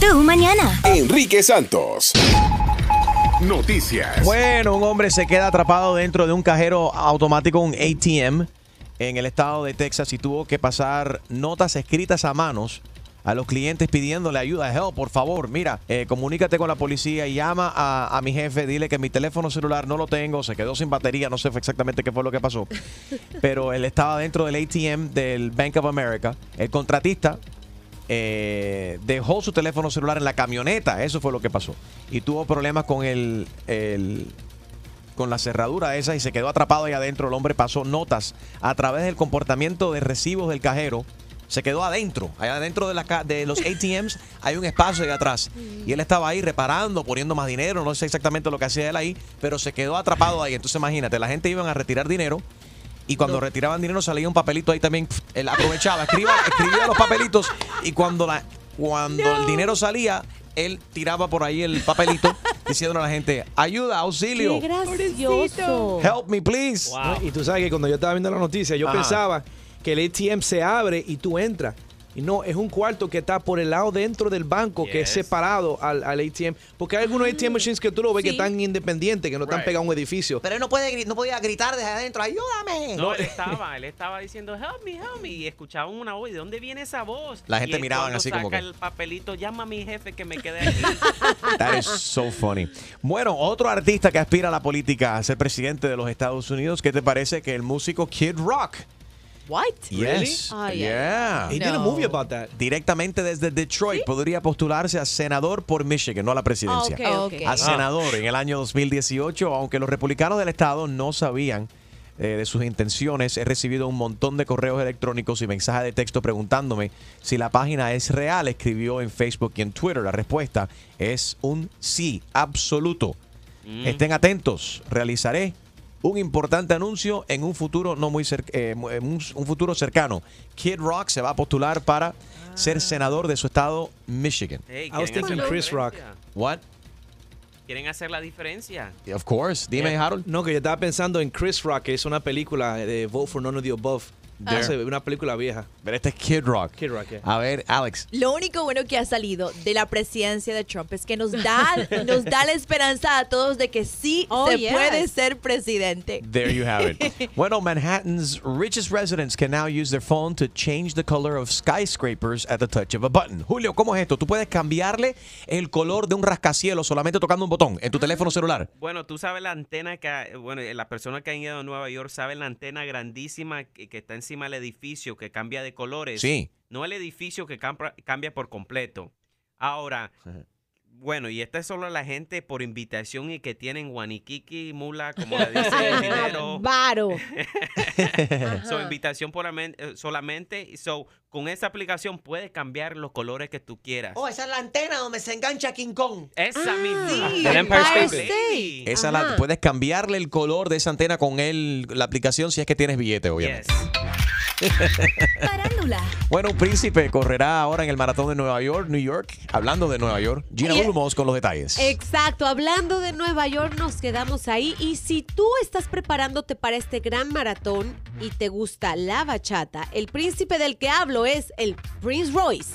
Tu mañana. Enrique Santos. Noticias. Bueno, un hombre se queda atrapado dentro de un cajero automático, un ATM, en el estado de Texas y tuvo que pasar notas escritas a manos a los clientes pidiéndole ayuda. Help, por favor, mira, eh, comunícate con la policía y llama a, a mi jefe, dile que mi teléfono celular no lo tengo, se quedó sin batería, no sé exactamente qué fue lo que pasó. Pero él estaba dentro del ATM del Bank of America. El contratista eh, dejó su teléfono celular en la camioneta, eso fue lo que pasó. Y tuvo problemas con el, con la cerradura esa y se quedó atrapado ahí adentro. El hombre pasó notas a través del comportamiento de recibos del cajero. Se quedó adentro, allá adentro de los ATMs hay un espacio ahí atrás. Y él estaba ahí reparando, poniendo más dinero, no sé exactamente lo que hacía él ahí, pero se quedó atrapado ahí. Entonces imagínate, la gente iban a retirar dinero y cuando retiraban dinero salía un papelito ahí también. pf, Él aprovechaba, escriba, escribía los papelitos y cuando, la, cuando el dinero salía, él tiraba por ahí el papelito diciéndole a la gente, ayuda, auxilio. Qué gracioso. Help me, please. ¿no? Y tú sabes que cuando yo estaba viendo la noticia, yo Ajá. pensaba que el ATM se abre y tú entras. Y no, es un cuarto que está por el lado dentro del banco, que es separado al, al ATM. Porque hay algunos ATM machines que tú lo ves que están independientes, que no están Right. pegados a un edificio. Pero él no, puede, no podía gritar desde adentro, ayúdame. No, él estaba, él estaba diciendo, help me, help me, y escuchaban una voz, ¿y de dónde viene esa voz? La gente miraban así como que- el papelito, llama a mi jefe que me quede aquí. That is so funny. Bueno, otro artista que aspira a la política, a ser presidente de los Estados Unidos, ¿qué te parece que el músico Kid Rock? What? Yes. Ay, yeah. He did a movie about that. Directamente desde Detroit podría postularse a senador por Michigan, no a la presidencia. Ah, ok, ok. a senador en el año 2018, aunque los republicanos del estado no sabían eh, de sus intenciones, he recibido un montón de correos electrónicos y mensajes de texto preguntándome si la página es real, escribió en Facebook y en Twitter. La respuesta es un sí, absoluto. Estén atentos, realizaré un importante anuncio en un futuro no muy cer- eh, un, un futuro cercano. Kid Rock se va a postular para ser senador de su estado Michigan. Hey, I was ¿quieren thinking Chris Rock. What? ¿Quieren hacer la diferencia? Of course. Dime, Harold. No, que yo estaba pensando en Chris Rock, que es una película de Vote for None of the Above. There. Hace una película vieja. Pero este es Kid Rock. Kid Rock, yeah. A ver, Alex. Lo único bueno que ha salido de la presidencia de Trump es que nos da, nos da la esperanza a todos de que sí Oh, se yes. puede ser presidente. There you have it. bueno, Manhattan's richest residents can now use their phone to change the color of skyscrapers at the touch of a button. Julio, ¿cómo es esto? Tú puedes cambiarle el color de un rascacielos solamente tocando un botón en tu teléfono celular. Bueno, tú sabes la antena que, bueno, eh, la persona que han ido a Nueva York sabe la antena grandísima que, que está encima del edificio que cambia de colores. Sí. No el edificio que cambia, cambia por completo. Ahora, bueno, y esta es solo la gente por invitación y que tienen guaniquiqui, mula, como le dicen, dinero. Varo. So, invitación por eh, solamente. y So, con esa aplicación puedes cambiar los colores que tú quieras. Oh, esa es la antena donde se engancha King Kong. Esa misma. sí, El Empire State Empire State. Esa la, puedes cambiarle el color de esa antena con el, la aplicación si es que tienes billete, obviamente. Yes. Bueno, un príncipe correrá ahora en el maratón de Nueva York, New York. Hablando de Nueva York, Gina. Ulmos con los detalles. Exacto, hablando de Nueva York nos quedamos ahí y si tú estás preparándote para este gran maratón y te gusta la bachata, el príncipe del que hablo es el Prince Royce.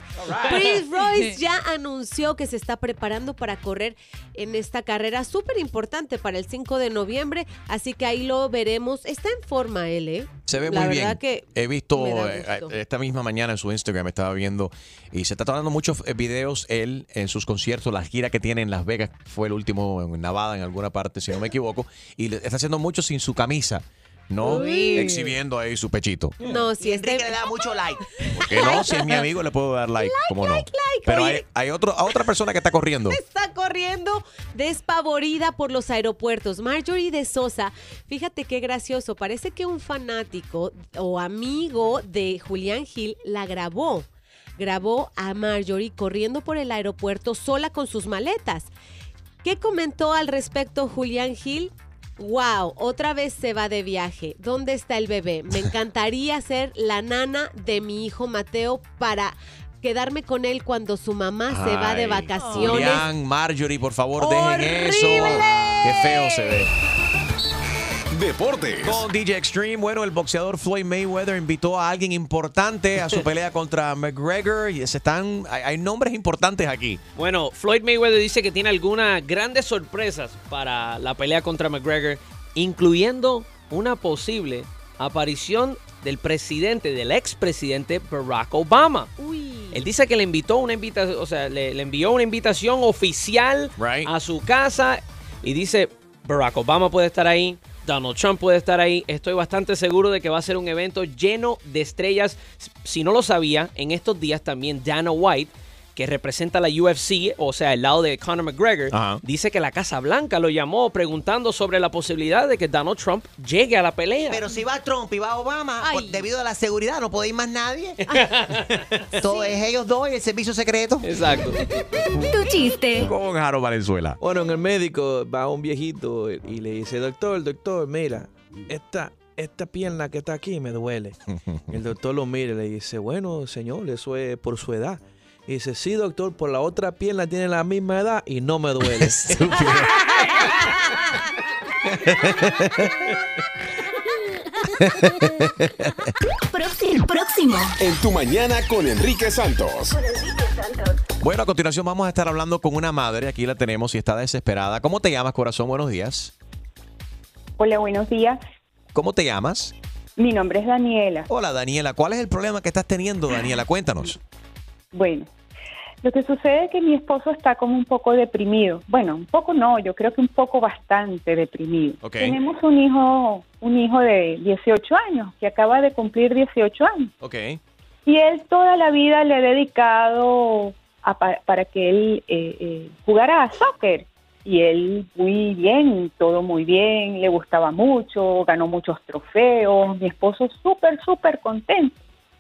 Prince Royce ya anunció que se está preparando para correr en esta carrera súper importante para el 5 de noviembre, así que ahí lo veremos. Está en forma él, ¿eh? Se ve La muy verdad bien. que He visto eh, gusto. esta misma mañana en su Instagram, estaba viendo, y se está tomando muchos eh, videos él en sus conciertos, la gira que tiene en Las Vegas, fue el último en Nevada, en alguna parte, si no me equivoco, y está haciendo mucho sin su camisa, ¿no? Uy. Exhibiendo ahí su pechito. No, si este Enrique le da mucho like. Porque no, si es mi amigo le puedo dar like, ¿cómo no? Pero hay, hay otro, a otra persona que está corriendo. está corriendo despavorida por los aeropuertos. Marjorie de Sosa, fíjate qué gracioso, parece que un fanático o amigo de Julián Gil la grabó. Grabó a Marjorie corriendo por el aeropuerto sola con sus maletas. ¿Qué comentó al respecto Julián Gil? Wow, otra vez se va de viaje. ¿Dónde está el bebé? Me encantaría ser la nana de mi hijo Mateo para quedarme con él cuando su mamá se va de vacaciones. Julián, Marjorie, por favor, dejen eso. Qué feo se ve. Deportes. Con DJ Extreme, bueno, el boxeador Floyd Mayweather invitó a alguien importante a su pelea contra McGregor y se están, hay, hay nombres importantes aquí. Bueno, Floyd Mayweather dice que tiene algunas grandes sorpresas para la pelea contra McGregor, incluyendo una posible aparición del presidente, del expresidente Barack Obama. Él dice que le invitó una invitación, o sea, le, le envió una invitación oficial Right. a su casa y dice Barack Obama puede estar ahí. Donald Trump puede estar ahí. Estoy bastante seguro de que va a ser un evento lleno de estrellas. Si no lo sabía, en estos días también Dana White, que representa la UFC, o sea, el lado de Conor McGregor, Ajá. dice que la Casa Blanca lo llamó preguntando sobre la posibilidad de que Donald Trump llegue a la pelea. Pero si va Trump y va Obama, por- debido a la seguridad, no puede ir más nadie. Todo es ellos dos y el servicio secreto. Exacto. Tu chiste. Con Jaro Valenzuela. Bueno, en el médico va un viejito y le dice, doctor, doctor, mira, esta, esta pierna que está aquí me duele. El doctor lo mira y le dice, bueno, señor, eso es por su edad. Y dice, sí, doctor, por la otra pierna tiene la misma edad y no me duele. Próximo. Próximo. En tu mañana con Enrique Santos. Bueno, a continuación vamos a estar hablando con una madre, aquí la tenemos y está desesperada. ¿Cómo te llamas, corazón? Buenos días. Hola, buenos días. ¿Cómo te llamas? Mi nombre es Daniela. Hola, Daniela. ¿Cuál es el problema que estás teniendo, Daniela? Cuéntanos. Bueno, lo que sucede es que mi esposo está como un poco deprimido. Bueno, un poco no, yo creo que un poco bastante deprimido. Tenemos un hijo, un hijo de 18 años que acaba de cumplir 18 años Ok. y él toda la vida le ha dedicado a pa- para que él eh, eh, jugara a soccer. Y él muy bien, todo muy bien, le gustaba mucho, ganó muchos trofeos, mi esposo súper, súper contento.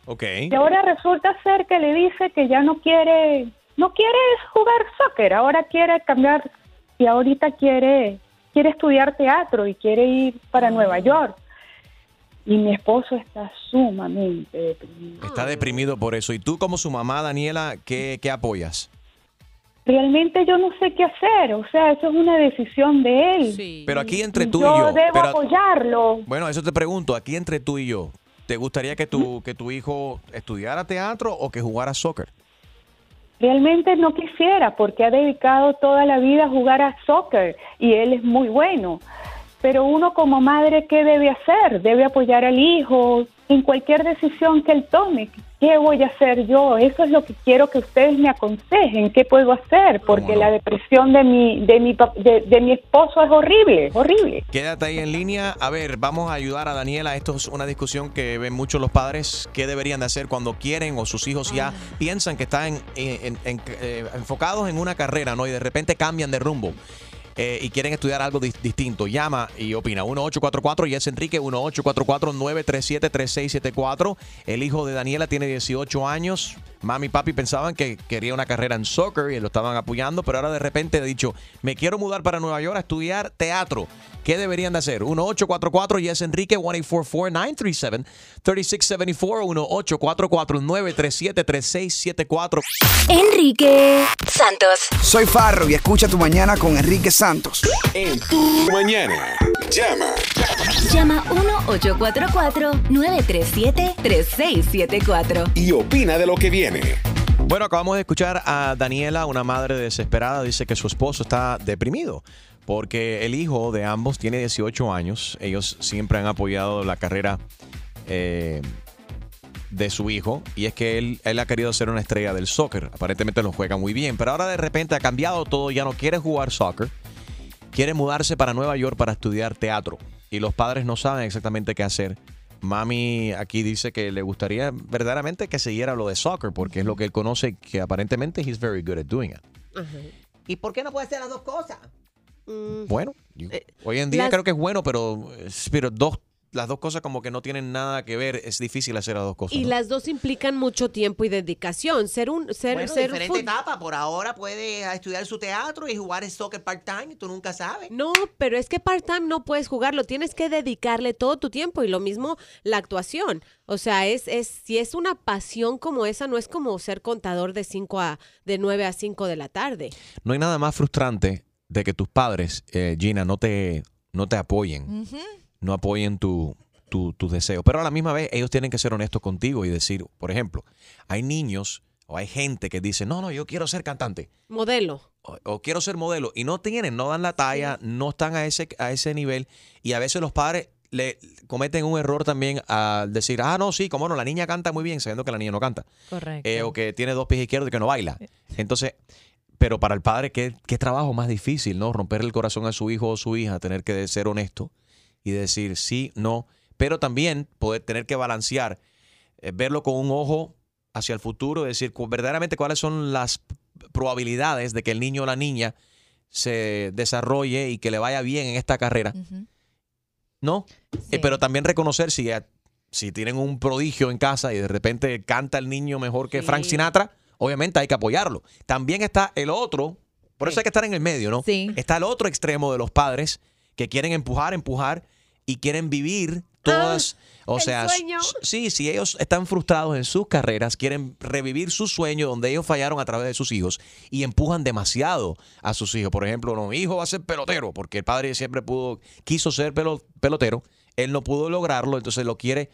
Ok. Y ahora resulta ser que le dice que ya no quiere, no quiere jugar soccer, ahora quiere cambiar y ahorita quiere, quiere estudiar teatro y quiere ir para Nueva York. Y mi esposo está sumamente deprimido. Está deprimido por eso. ¿Y tú como su mamá, Daniela, qué, qué apoyas? Realmente yo no sé qué hacer, o sea, eso es una decisión de él. Pero aquí entre tú y yo yo. debo pero- apoyarlo. Bueno, eso te pregunto. Aquí entre tú y yo, ¿te gustaría que tu, que tu hijo estudiara teatro o que jugara soccer? Realmente no quisiera porque ha dedicado toda la vida a jugar a soccer y él es muy bueno. Pero uno como madre, ¿qué debe hacer? Debe apoyar al hijo en cualquier decisión que él tome. ¿Qué voy a hacer yo? Eso es lo que quiero que ustedes me aconsejen. ¿Qué puedo hacer? Porque la depresión de mi, de, mi, de, de mi esposo es horrible, horrible. Quédate ahí en línea. A ver, vamos a ayudar a Daniela. Esto es una discusión que ven muchos los padres. ¿Qué deberían de hacer cuando quieren o sus hijos ya piensan que están en- en- eh, enfocados en una carrera, ¿no? Y de repente cambian de rumbo. Eh, y quieren estudiar algo dis- distinto, llama y opina. 1844 y es Enrique 1844-937-3674. El hijo de Daniela tiene 18 años. Mami y papi pensaban que quería una carrera en soccer y lo estaban apoyando, pero ahora de repente ha dicho, me quiero mudar para Nueva York a estudiar teatro. ¿Qué deberían de hacer? 1844 y es Enrique 1844-937-3674. 1844-937-3674. Enrique Santos. Soy Farro y escucha tu mañana con Enrique Santos. En tu mañana. Llama. Llama 1-844-937-3674. Y opina de lo que viene. Bueno, acabamos de escuchar a Daniela, una madre desesperada, dice que su esposo está deprimido porque el hijo de ambos tiene 18 años. Ellos siempre han apoyado la carrera eh, de su hijo y es que él, él ha querido ser una estrella del soccer. Aparentemente lo juega muy bien, pero ahora de repente ha cambiado todo, ya no quiere jugar soccer, quiere mudarse para Nueva York para estudiar teatro y los padres no saben exactamente qué hacer. Mami aquí dice que le gustaría verdaderamente que siguiera lo de soccer porque es lo que él conoce que aparentemente he's very good at doing it. ¿Y por qué no puede ser las dos cosas? Bueno, yo- hoy en día las- creo que es bueno, pero, eh, pero dos, las dos cosas como que no tienen nada que ver. Es difícil hacer las dos cosas. Y ¿no? las dos implican mucho tiempo y dedicación. Ser un ser, Bueno, ser diferente etapa. Por ahora puede estudiar su teatro y jugar el soccer part-time. Tú nunca sabes. No, pero es que part-time no puedes jugarlo, tienes que dedicarle todo tu tiempo y lo mismo la actuación. O sea, es, es si es una pasión como esa, no es como ser contador de 5 a de 9 a 5 de la tarde. No hay nada más frustrante de que tus padres, eh, Gina, no te, no te apoyen. No apoyen tu, tu, tus deseos. Pero a la misma vez, ellos tienen que ser honestos contigo y decir, por ejemplo, hay niños o hay gente que dice, no, no, yo quiero ser cantante Modelo. o, o quiero ser modelo y no tienen, no dan la talla, no están a ese, a ese nivel y a veces los padres le cometen un error también al decir, ah, no, sí, cómo no, la niña canta muy bien, sabiendo que la niña no canta. Correcto. Eh, o que tiene dos pies izquierdos y que no baila. Entonces, pero para el padre, ¿qué, qué trabajo más difícil, ¿no? Romper el corazón a su hijo o su hija, tener que ser honesto y decir sí, no, pero también poder tener que balancear, eh, verlo con un ojo hacia el futuro, decir verdaderamente cuáles son las probabilidades de que el niño o la niña se desarrolle y que le vaya bien en esta carrera. ¿No? Eh, pero también reconocer si, eh, si tienen un prodigio en casa y de repente canta el niño mejor que Frank Sinatra, obviamente hay que apoyarlo. También está el otro, por eso hay que estar en el medio, ¿no? Está el otro extremo de los padres que quieren empujar, empujar y quieren vivir todas, o sea, sí, si ellos están frustrados en sus carreras, quieren revivir su sueño donde ellos fallaron a través de sus hijos y empujan demasiado a sus hijos. Por ejemplo, no, mi hijo va a ser pelotero porque el padre siempre pudo, quiso ser pelo- pelotero, él no pudo lograrlo, entonces lo quiere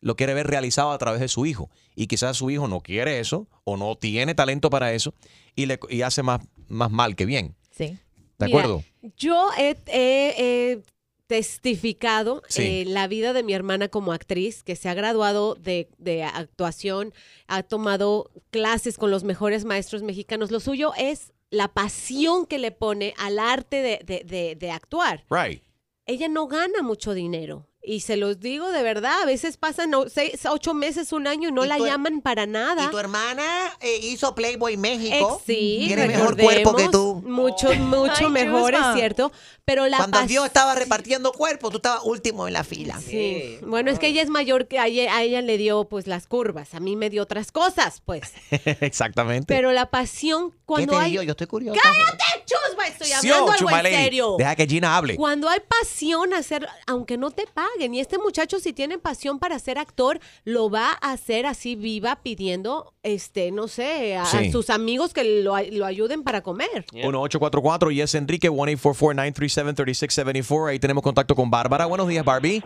lo quiere ver realizado a través de su hijo. Y quizás su hijo no quiere eso o no tiene talento para eso y, le, y hace más, más mal que bien. Sí. ¿De Mira, acuerdo? Yo he, he- he testificado Sí. eh, la vida de mi hermana como actriz, que se ha graduado de, de actuación, ha tomado clases con los mejores maestros mexicanos. Lo suyo es la pasión que le pone al arte de, de- de- de actuar. Right. Ella no gana mucho dinero. Y se los digo de verdad, a veces pasan seis, ocho meses, un año y no ¿Y la tu her- llaman para nada. Y tu hermana eh, hizo Playboy México. Ex- sí, Tiene mejor cuerpo que tú. Mucho, mucho Ay, mejor, es cierto. Pero la Cuando Dios estaba repartiendo cuerpos, tú estabas último en la fila. Sí. Bueno, es que ella es mayor que a ella, a ella le dio pues las curvas, a mí me dio otras cosas, pues. Exactamente. Pero la pasión cuando te hay dio? Yo estoy curiosa. ¡Cállate, chusma! Estoy hablando oh, algo en serio. Deja que Gina hable. Cuando hay pasión a hacer, aunque no te paguen, y este muchacho si tiene pasión para ser actor, lo va a hacer así viva pidiendo, este, no sé, a, Sí. a sus amigos que lo, lo ayuden para comer. 1844 y es Enrique 1-844-937-3674. Ahí tenemos contacto con Bárbara. Buenos días, Barbie.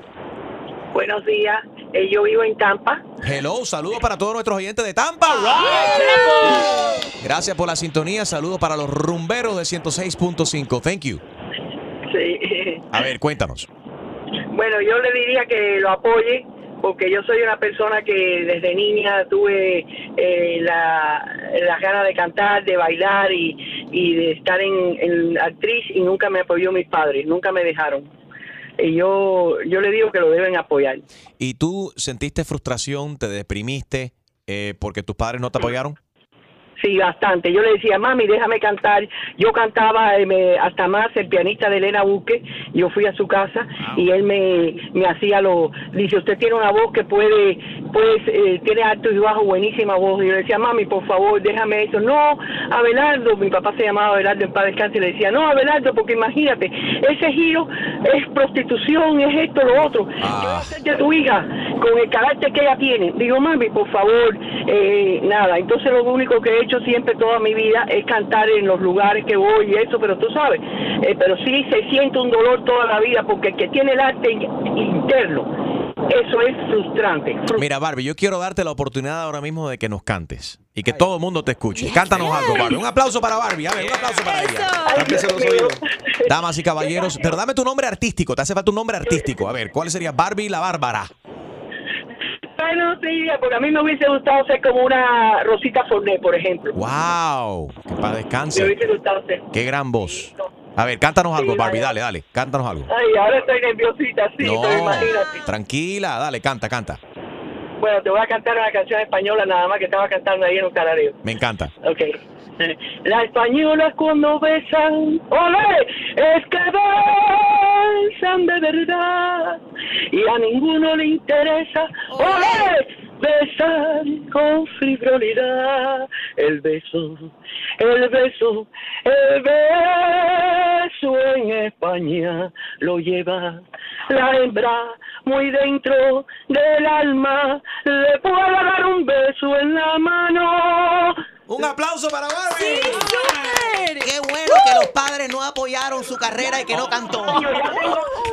Buenos días. Eh, yo vivo en Tampa. Hello, saludos para todos nuestros oyentes de Tampa. Gracias por la sintonía. Saludos para los rumberos de 106.5. Thank you. Sí. A ver, cuéntanos. Bueno, yo le diría que lo apoye porque yo soy una persona que desde niña tuve eh, la, las ganas de cantar, de bailar y, y de estar en, en actriz y nunca me apoyó mis padres, nunca me dejaron. Y yo, yo le digo que lo deben apoyar. ¿Y tú sentiste frustración, te deprimiste eh, porque tus padres no te apoyaron? Sí, bastante. Yo le decía, mami, déjame cantar. Yo cantaba eh, me- hasta más el pianista de Elena Buque. Yo fui a su casa y él me, me hacía lo. Dice, usted tiene una voz que puede, pues, eh, tiene alto y bajo, buenísima voz. Y yo le decía, mami, por favor, déjame eso. No, Abelardo, mi papá se llamaba Abelardo en paz descanse, y le decía, no, Abelardo, porque imagínate, ese giro es prostitución, es esto, lo otro. ¿Qué va a hacer de tu hija con el carácter que ella tiene? Digo, mami, por favor, eh, nada. Entonces lo único que he hecho siempre toda mi vida es cantar en los lugares que voy y eso, pero tú sabes, eh, pero sí se siente un dolor toda la vida porque el que tiene el arte in- interno, eso es frustrante. Mira, Barbie, yo quiero darte la oportunidad ahora mismo de que nos cantes y que todo el mundo te escuche. Cántanos algo, Barbie. Un aplauso para Barbie. A ver, un aplauso para ella. Damas y caballeros, pero dame tu nombre artístico. Te hace falta un nombre artístico. A ver, ¿cuál sería Barbie la Bárbara? Bueno, sí, porque a mí me hubiese gustado ser como una Rosita Forné, por ejemplo. ¡Wow! Que para Me descanse. hubiese gustado ser. Qué gran voz. A ver, cántanos algo, Barbie. Dale, dale. Cántanos algo. Ay, ahora estoy nerviosita, sí, No, pero imagínate. tranquila, dale, canta, canta. Bueno, te voy a cantar una canción española nada más que estaba cantando ahí en un calareo. Me encanta. Ok. Las españolas cuando besan, ¡ole! Es que besan de verdad y a ninguno le interesa, ¡ole! Besar con frivolidad. El beso, el beso, el beso en España lo lleva la hembra muy dentro del alma. Le puedo dar un beso en la mano. Un aplauso para Barbie. Qué bueno que los padres no apoyaron su carrera y que no cantó.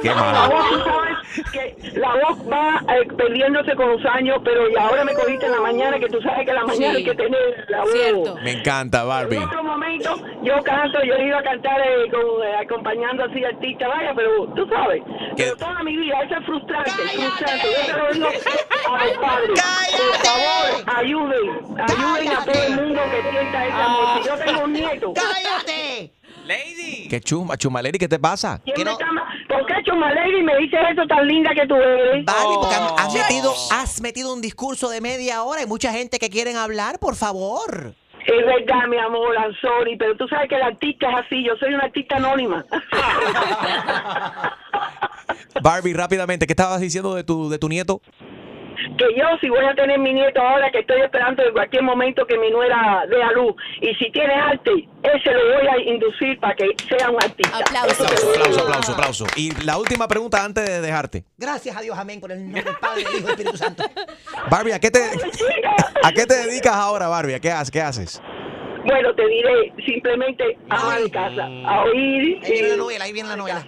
Qué La mala. voz, tú sabes que la voz va eh, perdiéndose con los años, pero y ahora me cogiste en la mañana, que tú sabes que en la mañana Sí. hay que tener la voz. Cierto. Me encanta, Barbie. En otro momento yo canto, yo he ido a cantar eh, con, eh, acompañando así artistas, vaya, pero tú sabes, pero toda mi vida, eso es frustrante, frustrante. Yo te lo digo a los padres, por favor, ayuden, ayuden a todo el mundo que sienta esa noche. Yo tengo un nieto. ¡Cállate! Lady. ¿Qué chuma, chumaleri, qué te pasa? ¿Quién me llama? ¿Por qué Chumaleri me dices eso tan linda que tú eres? Barbie, porque Oh. has metido, has metido un discurso de media hora y mucha gente que quieren hablar, por favor. Es verdad, mi amor, I'm sorry, pero tú sabes que el artista es así, yo soy una artista anónima. Barbie, rápidamente, ¿qué estabas diciendo de tu, de tu nieto? Que yo si voy a tener mi nieto ahora que estoy esperando en cualquier momento que mi nuera dé a luz y si tiene arte ese lo voy a inducir para que sea un artista digo. Aplauso, aplauso, aplauso. Y la última pregunta antes de dejarte. Gracias a Dios, amén, por el nombre del Padre, del Hijo y Espíritu Santo. Barbie, ¿a qué te, a qué te dedicas ahora, Barbie? ¿A qué, haces? ¿Qué haces? bueno te diré simplemente ama de casa a oír Ahí viene la novela, ahí viene la novela.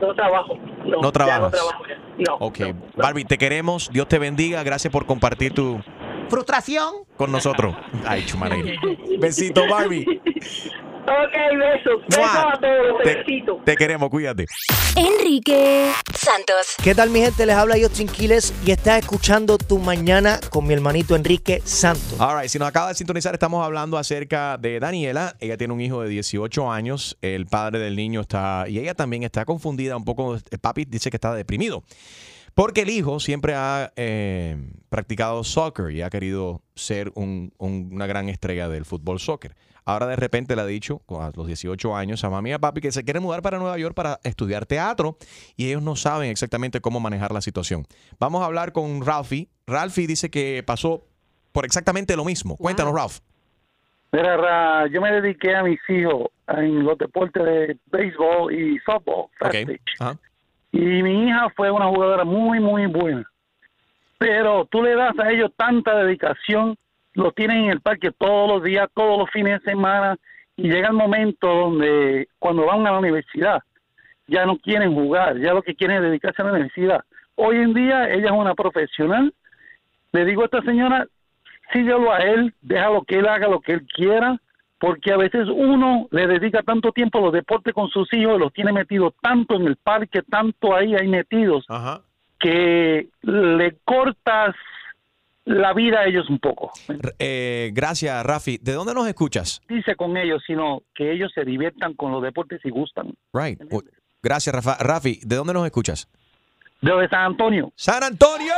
no trabajo no, No trabajas. no trabajo no Ok, Barbie, te queremos. Dios te bendiga. Gracias por compartir tu Frustración. con nosotros. Ay. Besito, Barbie. Ok besos besos ¡Mua! a todos Te, besitos te queremos, cuídate. Enrique Santos. ¿Qué tal mi gente? Les habla Justin Quiles y estás escuchando Tu Mañana con mi hermanito Enrique Santos. All right, si nos acaba de sintonizar, estamos hablando acerca de Daniela. Ella tiene un hijo de 18 años. El padre del niño está, y ella también está confundida un poco. El papi dice que está deprimido. Porque el hijo siempre ha eh, practicado soccer y ha querido ser un- un- una gran estrella del fútbol soccer. Ahora de repente le ha dicho a los 18 años a mami y a papi que se quiere mudar para Nueva York para estudiar teatro y ellos no saben exactamente cómo manejar la situación. Vamos a hablar con Ralphie. Ralphie dice que pasó por exactamente lo mismo. Cuéntanos, Ralph. Mira, Ra, yo me dediqué a mis hijos en los deportes de béisbol y softball. fast Ok. pitch. Ajá. Y mi hija fue una jugadora muy, muy buena. Pero tú le das a ellos tanta dedicación, los tienen en el parque todos los días, todos los fines de semana, y llega el momento donde cuando van a la universidad ya no quieren jugar, ya lo que quieren es dedicarse a la universidad. Hoy en día ella es una profesional. Le digo a esta señora, síguelo a él, déjalo que él haga lo que él quiera, porque a veces uno le dedica tanto tiempo a los deportes con sus hijos, los tiene metidos tanto en el parque, tanto ahí hay metidos, que le cortas la vida a ellos un poco. Eh, gracias, Rafi. ¿De dónde nos escuchas? Dice con ellos, sino que ellos se diviertan con los deportes y gustan. Right. Gracias, Rafa. Rafi. ¿De dónde nos escuchas? De San Antonio. ¡San Antonio!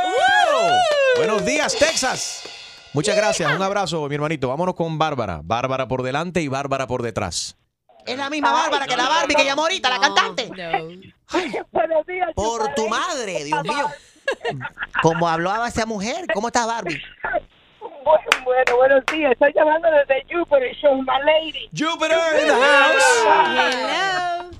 Buenos días, Texas. Muchas gracias. Un abrazo, mi hermanito. Vámonos con Bárbara. Bárbara por delante y Bárbara por detrás. Es la misma Bárbara que la Barbie que llamó ahorita, la cantante. buenos días Por tu madre, Dios mío. Como hablaba esa mujer. ¿Cómo estás, Barbie? Bueno, bueno, buenos días. Estoy llamando desde Jupiter Show, my lady. Jupiter in the house.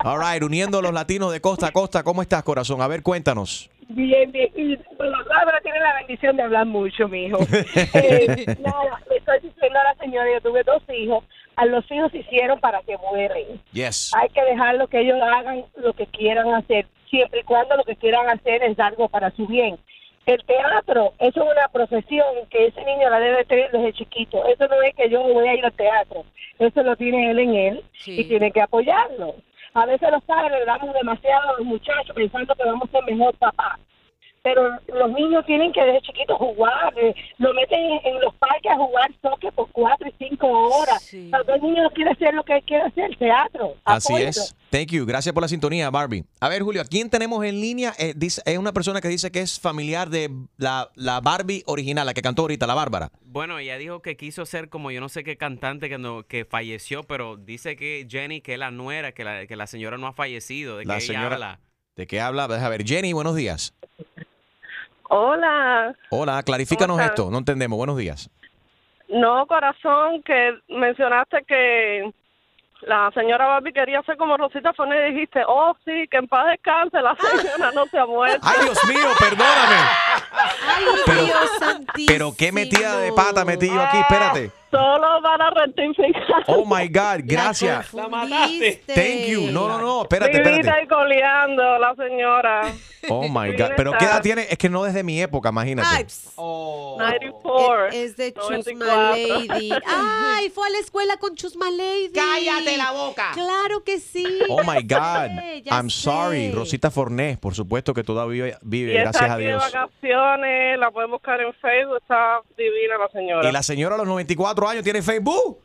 All right, uniendo a los latinos de costa a costa. ¿Cómo estás, corazón? A ver, cuéntanos. Bien, bien. Y Bárbara tiene la bendición de hablar mucho, mijo. Eh, nada, le estoy diciendo a la señora, yo tuve dos hijos. A los hijos se hicieron para que mueren. Yes. Hay que dejarlo que ellos hagan lo que quieran hacer, siempre y cuando lo que quieran hacer es algo para su bien. El teatro, eso es una profesión que ese niño la debe tener desde chiquito. Eso no es que yo voy a ir al teatro. Eso lo tiene él en él y tiene que apoyarlo. A veces los padres le damos demasiado a los muchachos pensando que vamos a ser mejor papá. Pero los niños tienen que desde chiquitos jugar, eh, lo meten en, en los parques a jugar soccer por cuatro y cinco horas. Tal vez el niño no quiere hacer lo que quiere hacer, teatro. Así es. Thank you. Gracias por la sintonía, Barbie. A ver, Julio, ¿a quién tenemos en línea? Eh, dice- es una persona que dice que es familiar de la, la Barbie original, la que cantó ahorita, la Bárbara. Bueno, ella dijo que quiso ser como yo no sé qué cantante que, no, que falleció, pero dice que Jenny, que es la nuera, que la, que la señora no ha fallecido, de La que señora. ella habla. ¿De qué habla? Deja ver. Jenny, buenos días. Hola, Hola, clarifícanos ¿Cómo esto. No entendemos. Buenos días. no corazón, que mencionaste que la señora Barbie quería ser como Rosita Fone y dijiste, oh sí, que en paz descanse, la señora no se ha muerto. Ay, Dios mío, perdóname. Ay, Pero- Dios santísimo. Pero qué metida de pata metí yo aquí. Espérate. Solo para rectificar. Oh my God, gracias. La mataste. Thank you. No, no, no, espérate, espérate. y coleando la señora. Oh my God. Pero ¿qué edad tiene? Es que no desde mi época, imagínate. Oh. 94. Es de Chusma 94. Lady. Ay, fue a la escuela con Chusma Lady. Cállate la boca. Claro que sí. Oh my God. sé, I'm sorry. sé. Rosita Fornés, por supuesto que todavía vive, Y está gracias a aquí de Dios. vacaciones, la pueden buscar en Facebook, está divina la señora. Y la señora a los 94 años tiene Facebook.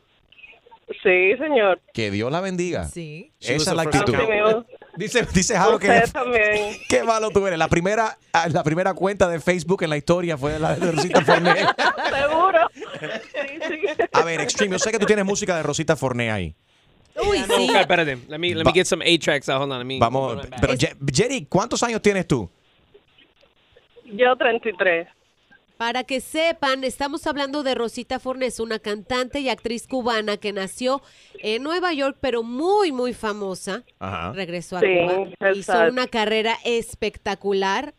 Sí, señor. Que Dios la bendiga. Sí. Esa es la actitud. Dice, dice Jaro que Usted también. qué malo tú eres. La primera, ah, la primera cuenta de Facebook en la historia fue la de Rosita Fornés. Seguro. Sí, sí. A ver, Extreme, yo sé que tú tienes música de Rosita Fornés ahí. Uy, Déjame buscar, espérate. Let me, let me get some A-tracks out. Hold on. Let me Vamos, pero Je- Jerry, ¿cuántos años tienes tú? Yo 33. Para que sepan, estamos hablando de Rosita Fornés, una cantante y actriz cubana que nació en Nueva York, pero muy, muy famosa. Ajá. Regresó a Sí, Cuba. Hizo una carrera espectacular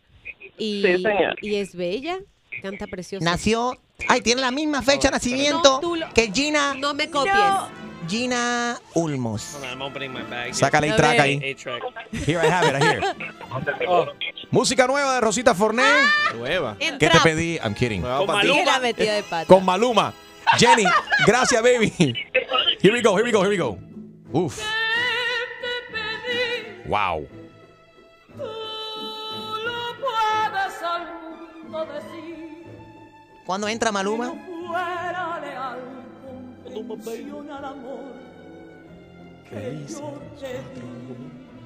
y, Sí, señor. y es bella. Canta precioso. Nació. Ay, tiene la misma fecha de nacimiento No, lo- que Gina. No me copies. Gina Ulmos. Hold on, I'm opening my bag. Sácale el track ahí. Here I have it, right here. Oh, Música nueva de Rosita Fornés. Nueva. ¿Qué te pedí? I'm kidding. Con. Maluma. De pata. Con Maluma. Jenny, gracias, baby. Here we go, here we go, here we go. Uf. Wow. ¿Cuándo entra Maluma?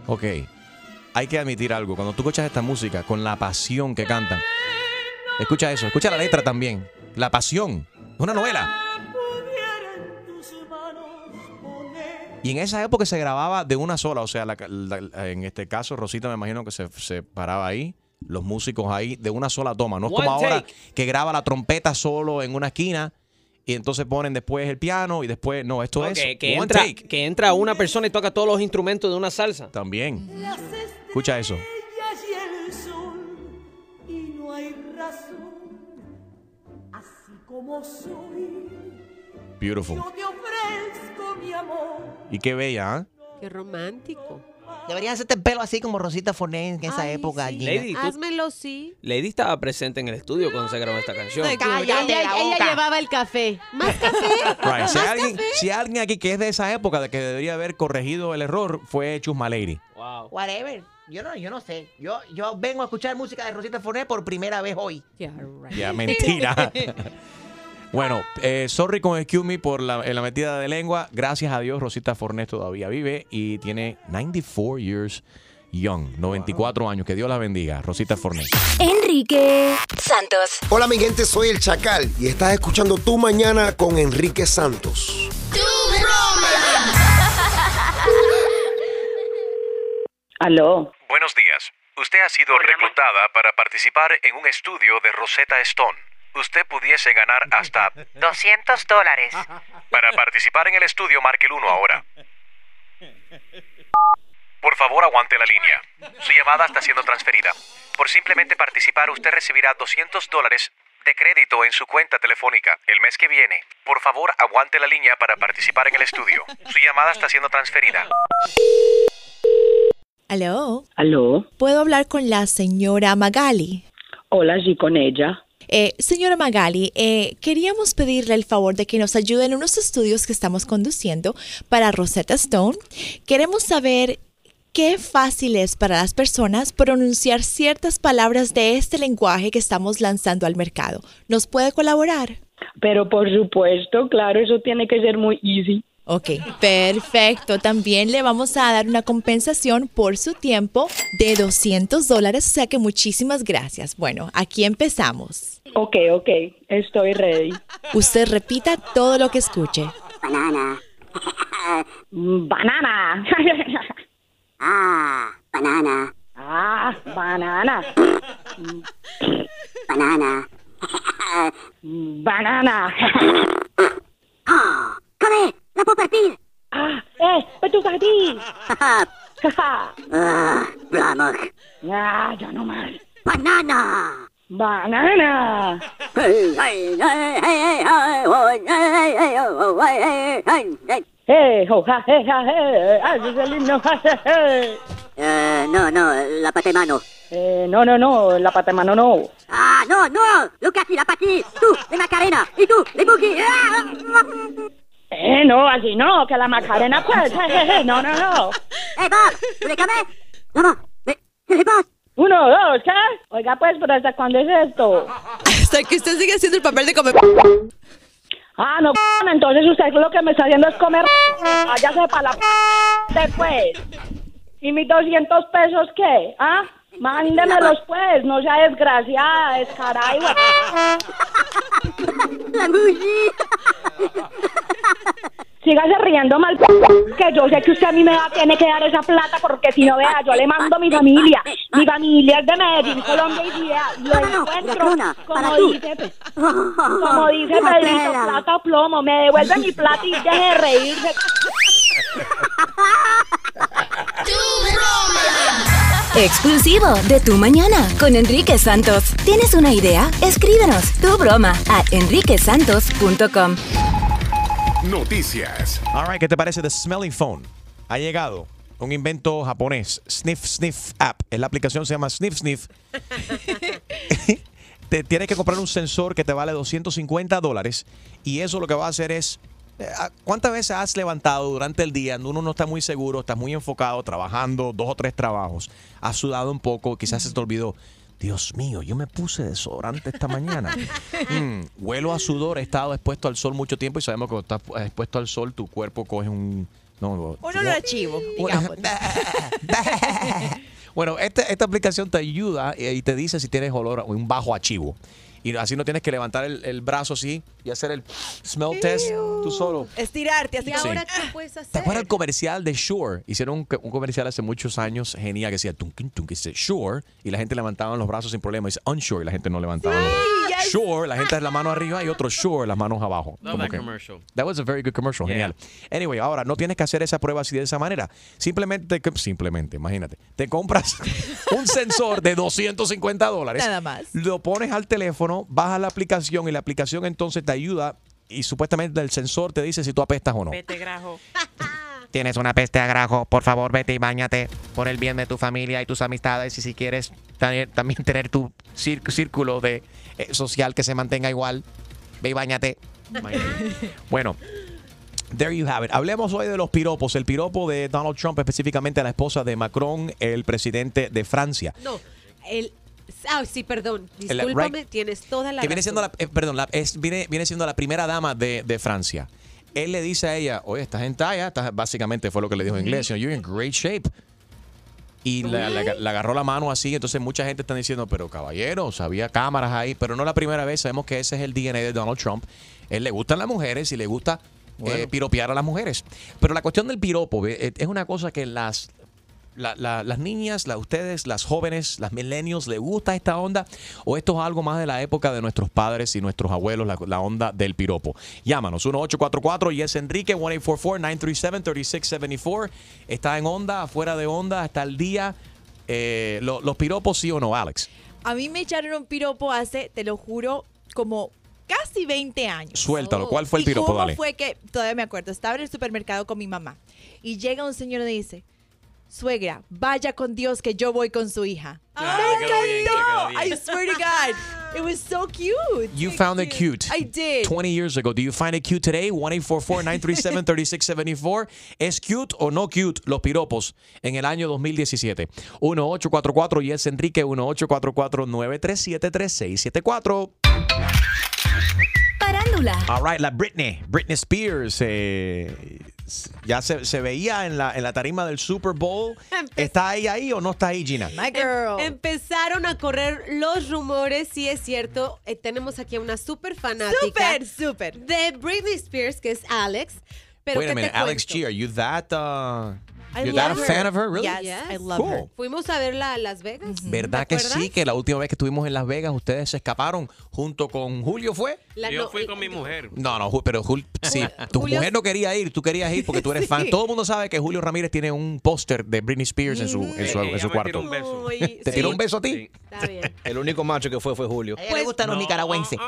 Ok. Hay que admitir algo. Cuando tú escuchas esta música con la pasión que cantan, escucha eso, escucha la letra también. La pasión. Es una novela. Y en esa época se grababa de una sola, o sea, la- la- en este caso Rosita me imagino que se, se paraba ahí, los músicos ahí, de una sola toma. No es como One ahora take. que graba la trompeta solo en una esquina y entonces ponen después el piano y después, no, esto es que, one entra, take. que entra una persona y toca todos los instrumentos de una salsa. También. Escucha eso. y no hay razón. Así como soy, Beautiful. yo te ofrezco mi amor. Y qué bella, ¿ah? Qué romántico. Deberían hacerte el pelo así como Rosita Fornés en esa Ay, época, sí. Gina. Lady, tú- Házmelo, sí. Lady estaba presente en el estudio cuando se grabó esta canción. Cállate ella, la ella boca. llevaba el café. ¿Más café? Right. Si, ¿Más hay alguien, café? si hay alguien aquí que es de esa época de que debería haber corregido el error, fue Chusma Lady. Wow. Whatever. Yo no, yo no sé. Yo, yo vengo a escuchar música de Rosita Fornés por primera vez hoy. Yeah, right. Ya, mentira. bueno, eh, sorry con Excuse Me por la, en la metida de lengua. Gracias a Dios, Rosita Fornés todavía vive y tiene 94 years young, 94 años. Que Dios la bendiga, Rosita Fornés. Enrique Santos. Hola mi gente, soy el Chacal y estás escuchando Tu Mañana con Enrique Santos. Aló. Buenos días. Usted ha sido reclutada para participar en un estudio de Rosetta Stone. Usted pudiese ganar hasta 200 dólares. Para participar en el estudio, marque el 1 ahora. Por favor, aguante la línea. Su llamada está siendo transferida. Por simplemente participar, usted recibirá 200 dólares de crédito en su cuenta telefónica el mes que viene. Por favor, aguante la línea para participar en el estudio. Su llamada está siendo transferida. ¿Aló? Aló. ¿Puedo hablar con la señora Magali? Hola, sí, con ella. Eh, señora Magali, eh, queríamos pedirle el favor de que nos ayude en unos estudios que estamos conduciendo para Rosetta Stone. Queremos saber qué fácil es para las personas pronunciar ciertas palabras de este lenguaje que estamos lanzando al mercado. ¿Nos puede colaborar? Pero por supuesto, claro, eso tiene que ser muy easy. Ok, perfecto. También le vamos a dar una compensación por su tiempo de 200 dólares, o sea que muchísimas gracias. Bueno, aquí empezamos. Ok, ok, estoy ready. Usted repita todo lo que escuche. Banana. banana. Ah, banana. ah, banana. Banana. banana. Ah, ¡Come! ¡La puedo partir! ah, eh, a ti. Ah, vamos. ah, ya no más. ¡Banana! Banana. Hey, ho, ha, hey, ha, hey. Ah, es el himno. Eh, no, no, la pata de mano. Eh, no, no, no, la pata de mano no. Ah, no, no, Lucati, la pati, tú, de Macarena, y tú, de Boogie. Eh, no, así no, que la Macarena pues. je, je. No, no, no. Eh, Bob, ¿tú le cambias? Vamos, ve, eh, Bob. Uno, dos, ¿qué? Oiga, pues, pero ¿hasta cuándo es esto? Hasta que usted sigue haciendo el papel de comer. Ah, no, entonces usted lo que me está haciendo es comer. Váyase para la después. ¿Y mis 200 pesos qué? ¿Ah? Mándemelos pues, no sea desgraciada, descarada La. Sígase riendo mal, que yo sé que usted a mí me va, tiene que dar esa plata porque si no vea, yo le mando a mi familia. Mi familia es de Medellín, Colombia y día, lo encuentro, como dice, como dice Pedrito, plata o plomo, me devuelve mi plata y deje de reírse. Exclusivo de Tu Mañana con Enrique Santos. ¿Tienes una idea? Escríbenos tu broma a enriquesantos.com. Noticias. All right, ¿qué te parece The Smelling Phone? Ha llegado un invento japonés, Sniff Sniff App. En la aplicación se llama Sniff Sniff. te tienes que comprar un sensor que te vale 250 dólares y eso lo que va a hacer es ¿Cuántas veces has levantado durante el día? Uno no está muy seguro, estás muy enfocado, trabajando dos o tres trabajos, has sudado un poco, quizás se te olvidó. Dios mío, yo me puse desodorante esta mañana. Mm, huelo a sudor, he estado expuesto al sol mucho tiempo y sabemos que cuando estás expuesto al sol, tu cuerpo coge un. No, Un olor a chivo, Bueno. digamos. Bueno, este- esta aplicación te ayuda y y te dice si tienes olor a un bajo archivo. Y así no tienes que levantar el, el brazo así y hacer el smell test tú solo. Estirarte, así ¿Y Sí. ahora qué puedes ¿Te hacer? acuerdas el comercial de Shure? Hicieron un, un comercial hace muchos años genial que decía tunkin, tunkin, dice Shure y la gente levantaba los brazos sin problema. Dice Unsure y la gente no levantaba los yes. Shure, la gente es la mano arriba y otro Shure, las manos abajo. Love Como that que- commercial. That was a very good commercial, Yeah. genial. Anyway, ahora no tienes que hacer esa prueba así de esa manera. Simplemente, te- simplemente, imagínate, te compras un sensor de 250 dólares. Nada más. Lo pones al teléfono, bajas la aplicación y la aplicación entonces te ayuda y supuestamente el sensor te dice si tú apestas o no. Vete, grajo. Tienes una peste a grajo, por favor vete y bañate por el bien de tu familia y tus amistades y si quieres tener- también tener tu círculo de eh, social que se mantenga igual, ve y bañate. Bueno, there you have it. Hablemos hoy de los piropos. El piropo de Donald Trump, específicamente a la esposa de Macron, el presidente de Francia. No, el... Ah, sí, perdón. Discúlpame, right. tienes toda la que viene razón. siendo la, eh, perdón, la- es- viene, viene siendo la primera dama de, de Francia. Él le dice a ella, oye, estás en talla, estás- básicamente fue lo que le dijo en inglés, you're in great shape. Y la, la- la agarró la mano así, entonces mucha gente está diciendo, pero caballeros, había cámaras ahí, pero no la primera vez, sabemos que ese es el DNA de Donald Trump. Él le gustan las mujeres y le gusta eh, piropear a las mujeres. Pero la cuestión del piropo eh, es una cosa que las, la- la- las niñas, la, ustedes, las jóvenes, las millennials, ¿les gusta esta onda? ¿O esto es algo más de la época de nuestros padres y nuestros abuelos, la, la onda del piropo? Llámanos, 1844 y es Enrique, 1844-937-3674. Está en onda, afuera de onda, está al día. Eh, lo- ¿Los piropos sí o no, Alex? A mí me echaron un piropo hace, te lo juro, como casi 20 años. Suéltalo. ¿Cuál fue el ¿Y piropo? cómo Dale. fue que, todavía me acuerdo, estaba en el supermercado con mi mamá y llega un señor y dice, suegra, vaya con Dios que yo voy con su hija. Ah, ¡Me encantó! I swear to God, it was so cute. You found it cute. I did. 20 years ago. Do you find it cute today? 1-844-937-3674. ¿Es cute o no cute los piropos en el año 2017? 1844 y es Enrique 1844-937-3674. Parándula. All right, la Britney, Britney Spears, eh, ya se, se veía en la, en la tarima del Super Bowl. ¿Está ella ahí o no está ahí, Gina? My girl. Em- empezaron a correr los rumores, sí es cierto. eh, tenemos aquí a una súper fanática. Súper, súper. De Britney Spears, que es Alex. Pero Wait a ¿qué te minute, Alex cuento? G, are you that, uh, I You're that love a fan of her, really? Yes, I love Cool. her. Fuimos a verla a Las Vegas. ¿Verdad que sí? Que la última vez que estuvimos en Las Vegas, ustedes se escaparon junto con Julio, ¿fue? La- Yo no, fui con mi mujer. No, no, pero Jul- sí, tu Julio- mujer no quería ir, tú querías ir porque tú eres fan. Todo el mundo sabe que Julio Ramírez tiene un póster de Britney Spears en su, en su, en su cuarto. tiró un beso. ¿Te sí. tiró un beso a ti? Está bien. El único macho que fue fue Julio. A ella le gustan los nicaragüenses.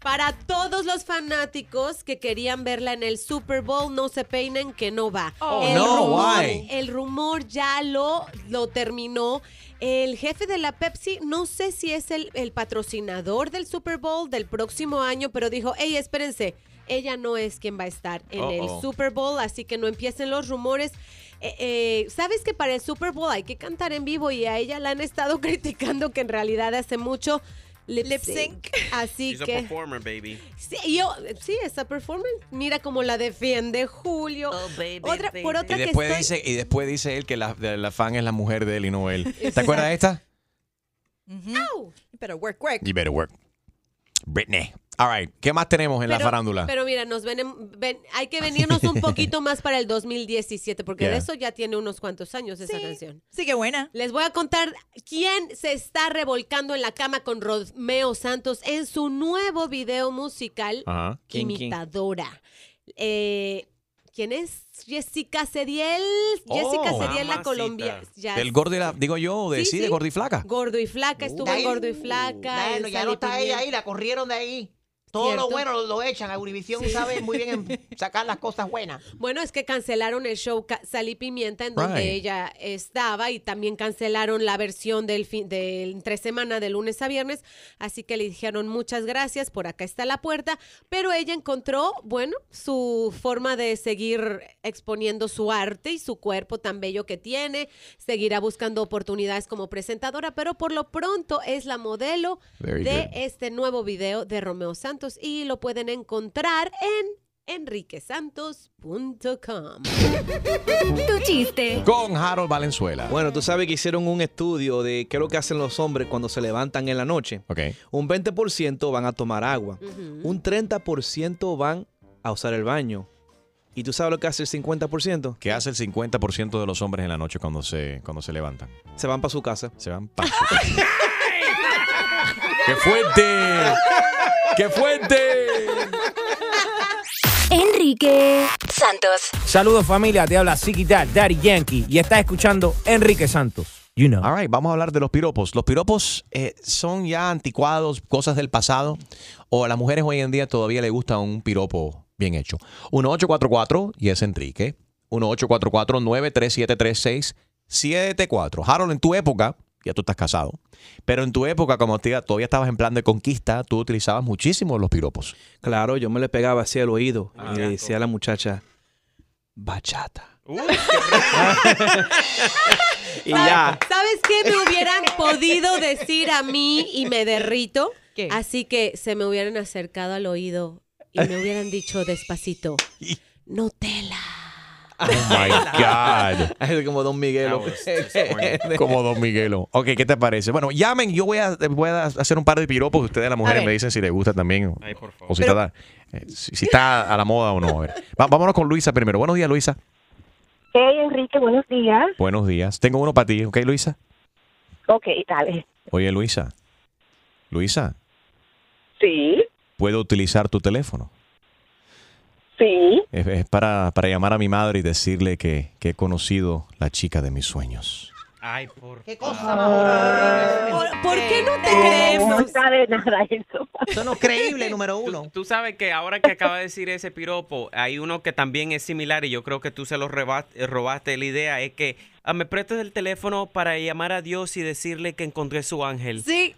Para todos los fanáticos que querían verla en el Super Bowl, no se peinen que no va. Oh, el, no, rumor, why? el rumor ya lo, lo terminó. El jefe de la Pepsi, no sé si es el, el patrocinador del Super Bowl del próximo año, pero dijo, hey, espérense, ella no es quien va a estar en el. Super Bowl, así que no empiecen los rumores. Eh, eh, ¿Sabes que para el Super Bowl hay que cantar en vivo y a ella la han estado criticando que en realidad hace mucho lip, Lip sync? Así She's a que... performer, baby. Sí, yo, sí, esa performance. Mira cómo la defiende Julio. otra, por Y otra que después, estoy- dice, y después dice él que la, la fan es la mujer de él y no él. ¿Te acuerdas de esta? You better work, work. You better work. Britney. All right. ¿Qué más tenemos en la farándula? pero mira, nos ven, ven- hay que venirnos un poquito más para el 2017, porque de eso ya tiene unos cuantos años esa canción. Sí, qué buena. Les voy a contar quién se está revolcando en la cama con Romeo Santos en su nuevo video musical. Imitadora. Eh, ¿Quién es? Jessica Cediel. Jessica Oh. Cediel, la colombiana. Del gordo y la, digo yo, de Sí, sí, de gordo y flaca. Gordo y flaca, estuvo en Gordo y Flaca. Bueno, ya no está ella ahí, la corrieron de ahí. Todo Cierto. lo bueno lo, lo echan. A Univision Sí. sabe muy bien en sacar las cosas buenas. Bueno, es que cancelaron el show Sal y Pimienta en donde Right. ella estaba y también cancelaron la versión del fin del entre semana de lunes a viernes, así que le dijeron muchas gracias, por acá está la puerta, pero ella encontró, bueno, su forma de seguir exponiendo su arte y su cuerpo tan bello que tiene, seguirá buscando oportunidades como presentadora, pero por lo pronto es la modelo Very de good. este nuevo video de Romeo Santos y lo pueden encontrar en enriquesantos.com. Tu chiste. Con Harold Valenzuela. Bueno, tú sabes que hicieron un estudio de qué es lo que hacen los hombres cuando se levantan en la noche. Ok. Un 20% van a tomar agua. Un 30% van a usar el baño. ¿Y tú sabes lo que hace el 50%? ¿Qué hace el 50% de los hombres en la noche cuando se, cuando se levantan? Se van para su casa. Se van para ¡Qué fuerte! ¡Qué fuerte! Enrique Santos. Saludos familia, te habla Dad, Daddy Yankee y estás escuchando Enrique Santos. You know. All right, vamos a hablar de los piropos. Los piropos eh, son ya anticuados, cosas del pasado, o a las mujeres hoy en día todavía le gusta un piropo bien hecho. 1844 y es Enrique. 1844-9373674. Harold, en tu época, ya tú estás casado, pero en tu época, como te diga, todavía estabas en plan de conquista, tú utilizabas muchísimo los piropos. Claro, yo me le pegaba así al oído y le decía a la muchacha, bachata. y ya. ¿Sabes qué me hubieran podido decir a mí y me derrito? Así que se me hubieran acercado al oído y me hubieran dicho despacito, Nutella. Oh my God. Es como Don Miguelo. Como Don Miguelo. Ok, ¿qué te parece? Bueno, llamen, yo voy a, voy a hacer un par de piropos. Ustedes, las mujeres, me dicen si les gusta también. o- Ay, por favor. O si, está, eh, si, si está a la moda o no. A ver. Va- vámonos con Luisa primero. Buenos días, Luisa. Hey, Enrique, buenos días. Buenos días. Tengo uno para ti, ¿ok, Luisa? Ok, dale. Oye, Luisa. Luisa, Sí, ¿puedo utilizar tu teléfono? Sí. Es, es para, para llamar a mi madre y decirle que, que he conocido la chica de mis sueños. Ay, por ¿Qué cosa ¿Por, por qué no te No creemos? sabe nada eso. Eso no es creíble, número uno. Tú sabes que ahora que acaba de decir ese piropo, hay uno que también es similar y yo creo que tú se lo eh, robaste la idea, es que ah, me prestas el teléfono para llamar a Dios y decirle que encontré su ángel. Sí,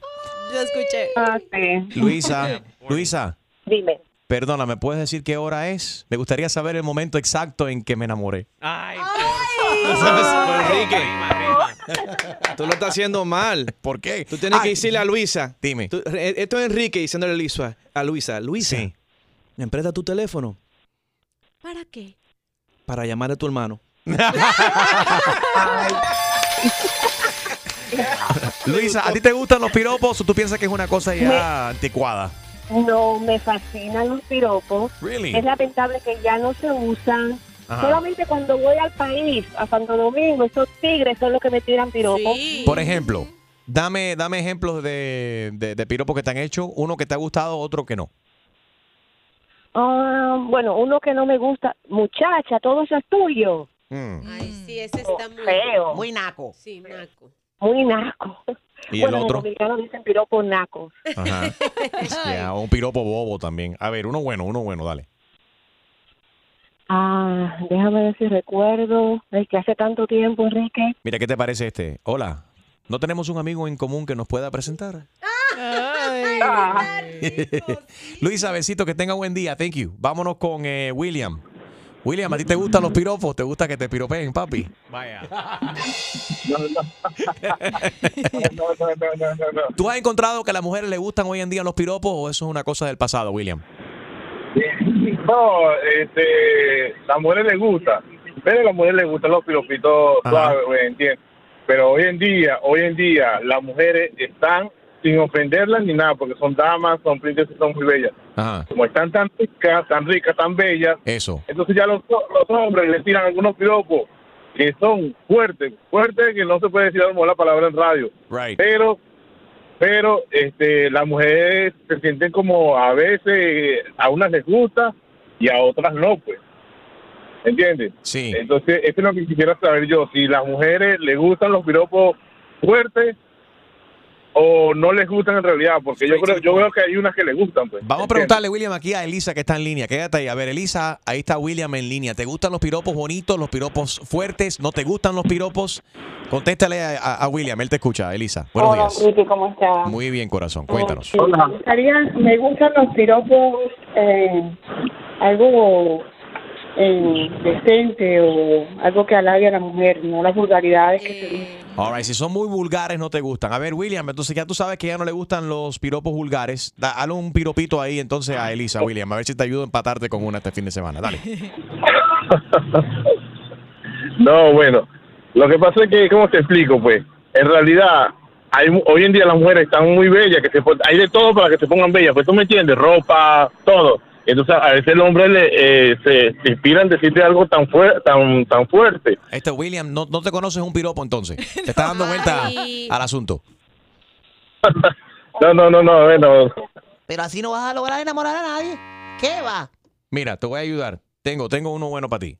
lo escuché. Ah, sí. Luisa, Luisa, Dime. Perdona, ¿me puedes decir qué hora es? Me gustaría saber el momento exacto en que me enamoré. Ay, Enrique, tú lo estás haciendo mal. ¿Por qué? Tú tienes que decirle a Luisa. Dime. Tú- eh, esto es Enrique diciéndole a Luisa. A Luisa, Luisa, Sí. ¿me prestas tu teléfono ¿Para qué? para llamar a tu hermano? Luisa, ¿a ti te gustan los piropos o tú piensas que es una cosa ya Me- anticuada? No, me fascinan los piropos. Really? Es lamentable que ya no se usan Ajá. Solamente cuando voy al país, a Santo Domingo, esos tigres son los que me tiran piropos. Por ejemplo, dame, dame ejemplos de, de, de piropos que te han hecho. Uno que te ha gustado, otro que no. Ah, bueno, uno que no me gusta, muchacha, todo eso es tuyo. Mm. Ay, sí, ese está muy Feo. Muy naco. Sí, naco. Muy naco. ¿Y bueno, el otro? los dominicanos dicen piropos nacos. Ajá. Un piropo bobo también. A ver, uno bueno, uno bueno, dale. Ah, déjame ver si recuerdo. Es que hace tanto tiempo, Enrique. Mira, ¿qué te parece este? Hola, ¿no tenemos un amigo en común que nos pueda presentar? Luisa, besito, que tenga buen día. Thank you. Vámonos con eh, William. William, ¿a ti te gustan los piropos? ¿Te gusta que te piropeen, papi? Vaya. ¿Tú has encontrado que a las mujeres les gustan hoy en día los piropos o eso es una cosa del pasado, William? No, este, a las mujeres les gusta, pero a las mujeres les gustan los piropitos suaves, ¿entiendes? Pero hoy en día, hoy en día, las mujeres están sin ofenderlas ni nada, porque son damas, son princesas, son muy bellas. Ajá. Como están tan ricas, tan ricas, tan bellas, Eso. entonces ya los, los hombres le tiran algunos piropos que son fuertes, fuertes que no se puede decir la palabra en radio. Right. Pero, pero, este, las mujeres se sienten como a veces a unas les gusta y a otras no, pues. ¿Entiendes? Sí. Entonces, eso es lo que quisiera saber yo, si las mujeres les gustan los piropos fuertes o no les gustan en realidad, porque yo creo, yo veo que hay unas que les gustan, pues. Vamos a preguntarle, William, aquí a Elisa que está en línea. Quédate ahí. A ver, Elisa, ahí está William en línea. ¿Te gustan los piropos bonitos, los piropos fuertes? ¿No te gustan los piropos? Contéstale a, a- a William, él te escucha. Elisa, buenos Hola, días. ¿cómo estás? Muy bien, corazón. Cuéntanos. Sí, me gustaría- me gustan los piropos eh, algo eh, decente o algo que halague a la mujer, no las vulgaridades que se dicen. All right, si son muy vulgares, no te gustan. A ver, William, entonces ya tú sabes que ya no le gustan los piropos vulgares. Da, hazle un piropito ahí entonces a Elisa, William, a ver si te ayudo a empatarte con una este fin de semana. Dale. No, bueno, lo que pasa es que, ¿cómo te explico? Pues, en realidad, hay, mu- hoy en día las mujeres están muy bellas, que se hay de todo para que se pongan bellas, pues tú me entiendes, ropa, todo. Entonces, a veces el hombre le, eh, se, se inspira en decirte algo tan, fuer- tan, tan fuerte. Este William, no, no te conoces un piropo entonces. Te está dando vuelta al asunto. No, no, no, no, bueno, Pero así no vas a lograr enamorar a nadie. ¿Qué va? Mira, te voy a ayudar. Tengo, tengo uno bueno para ti.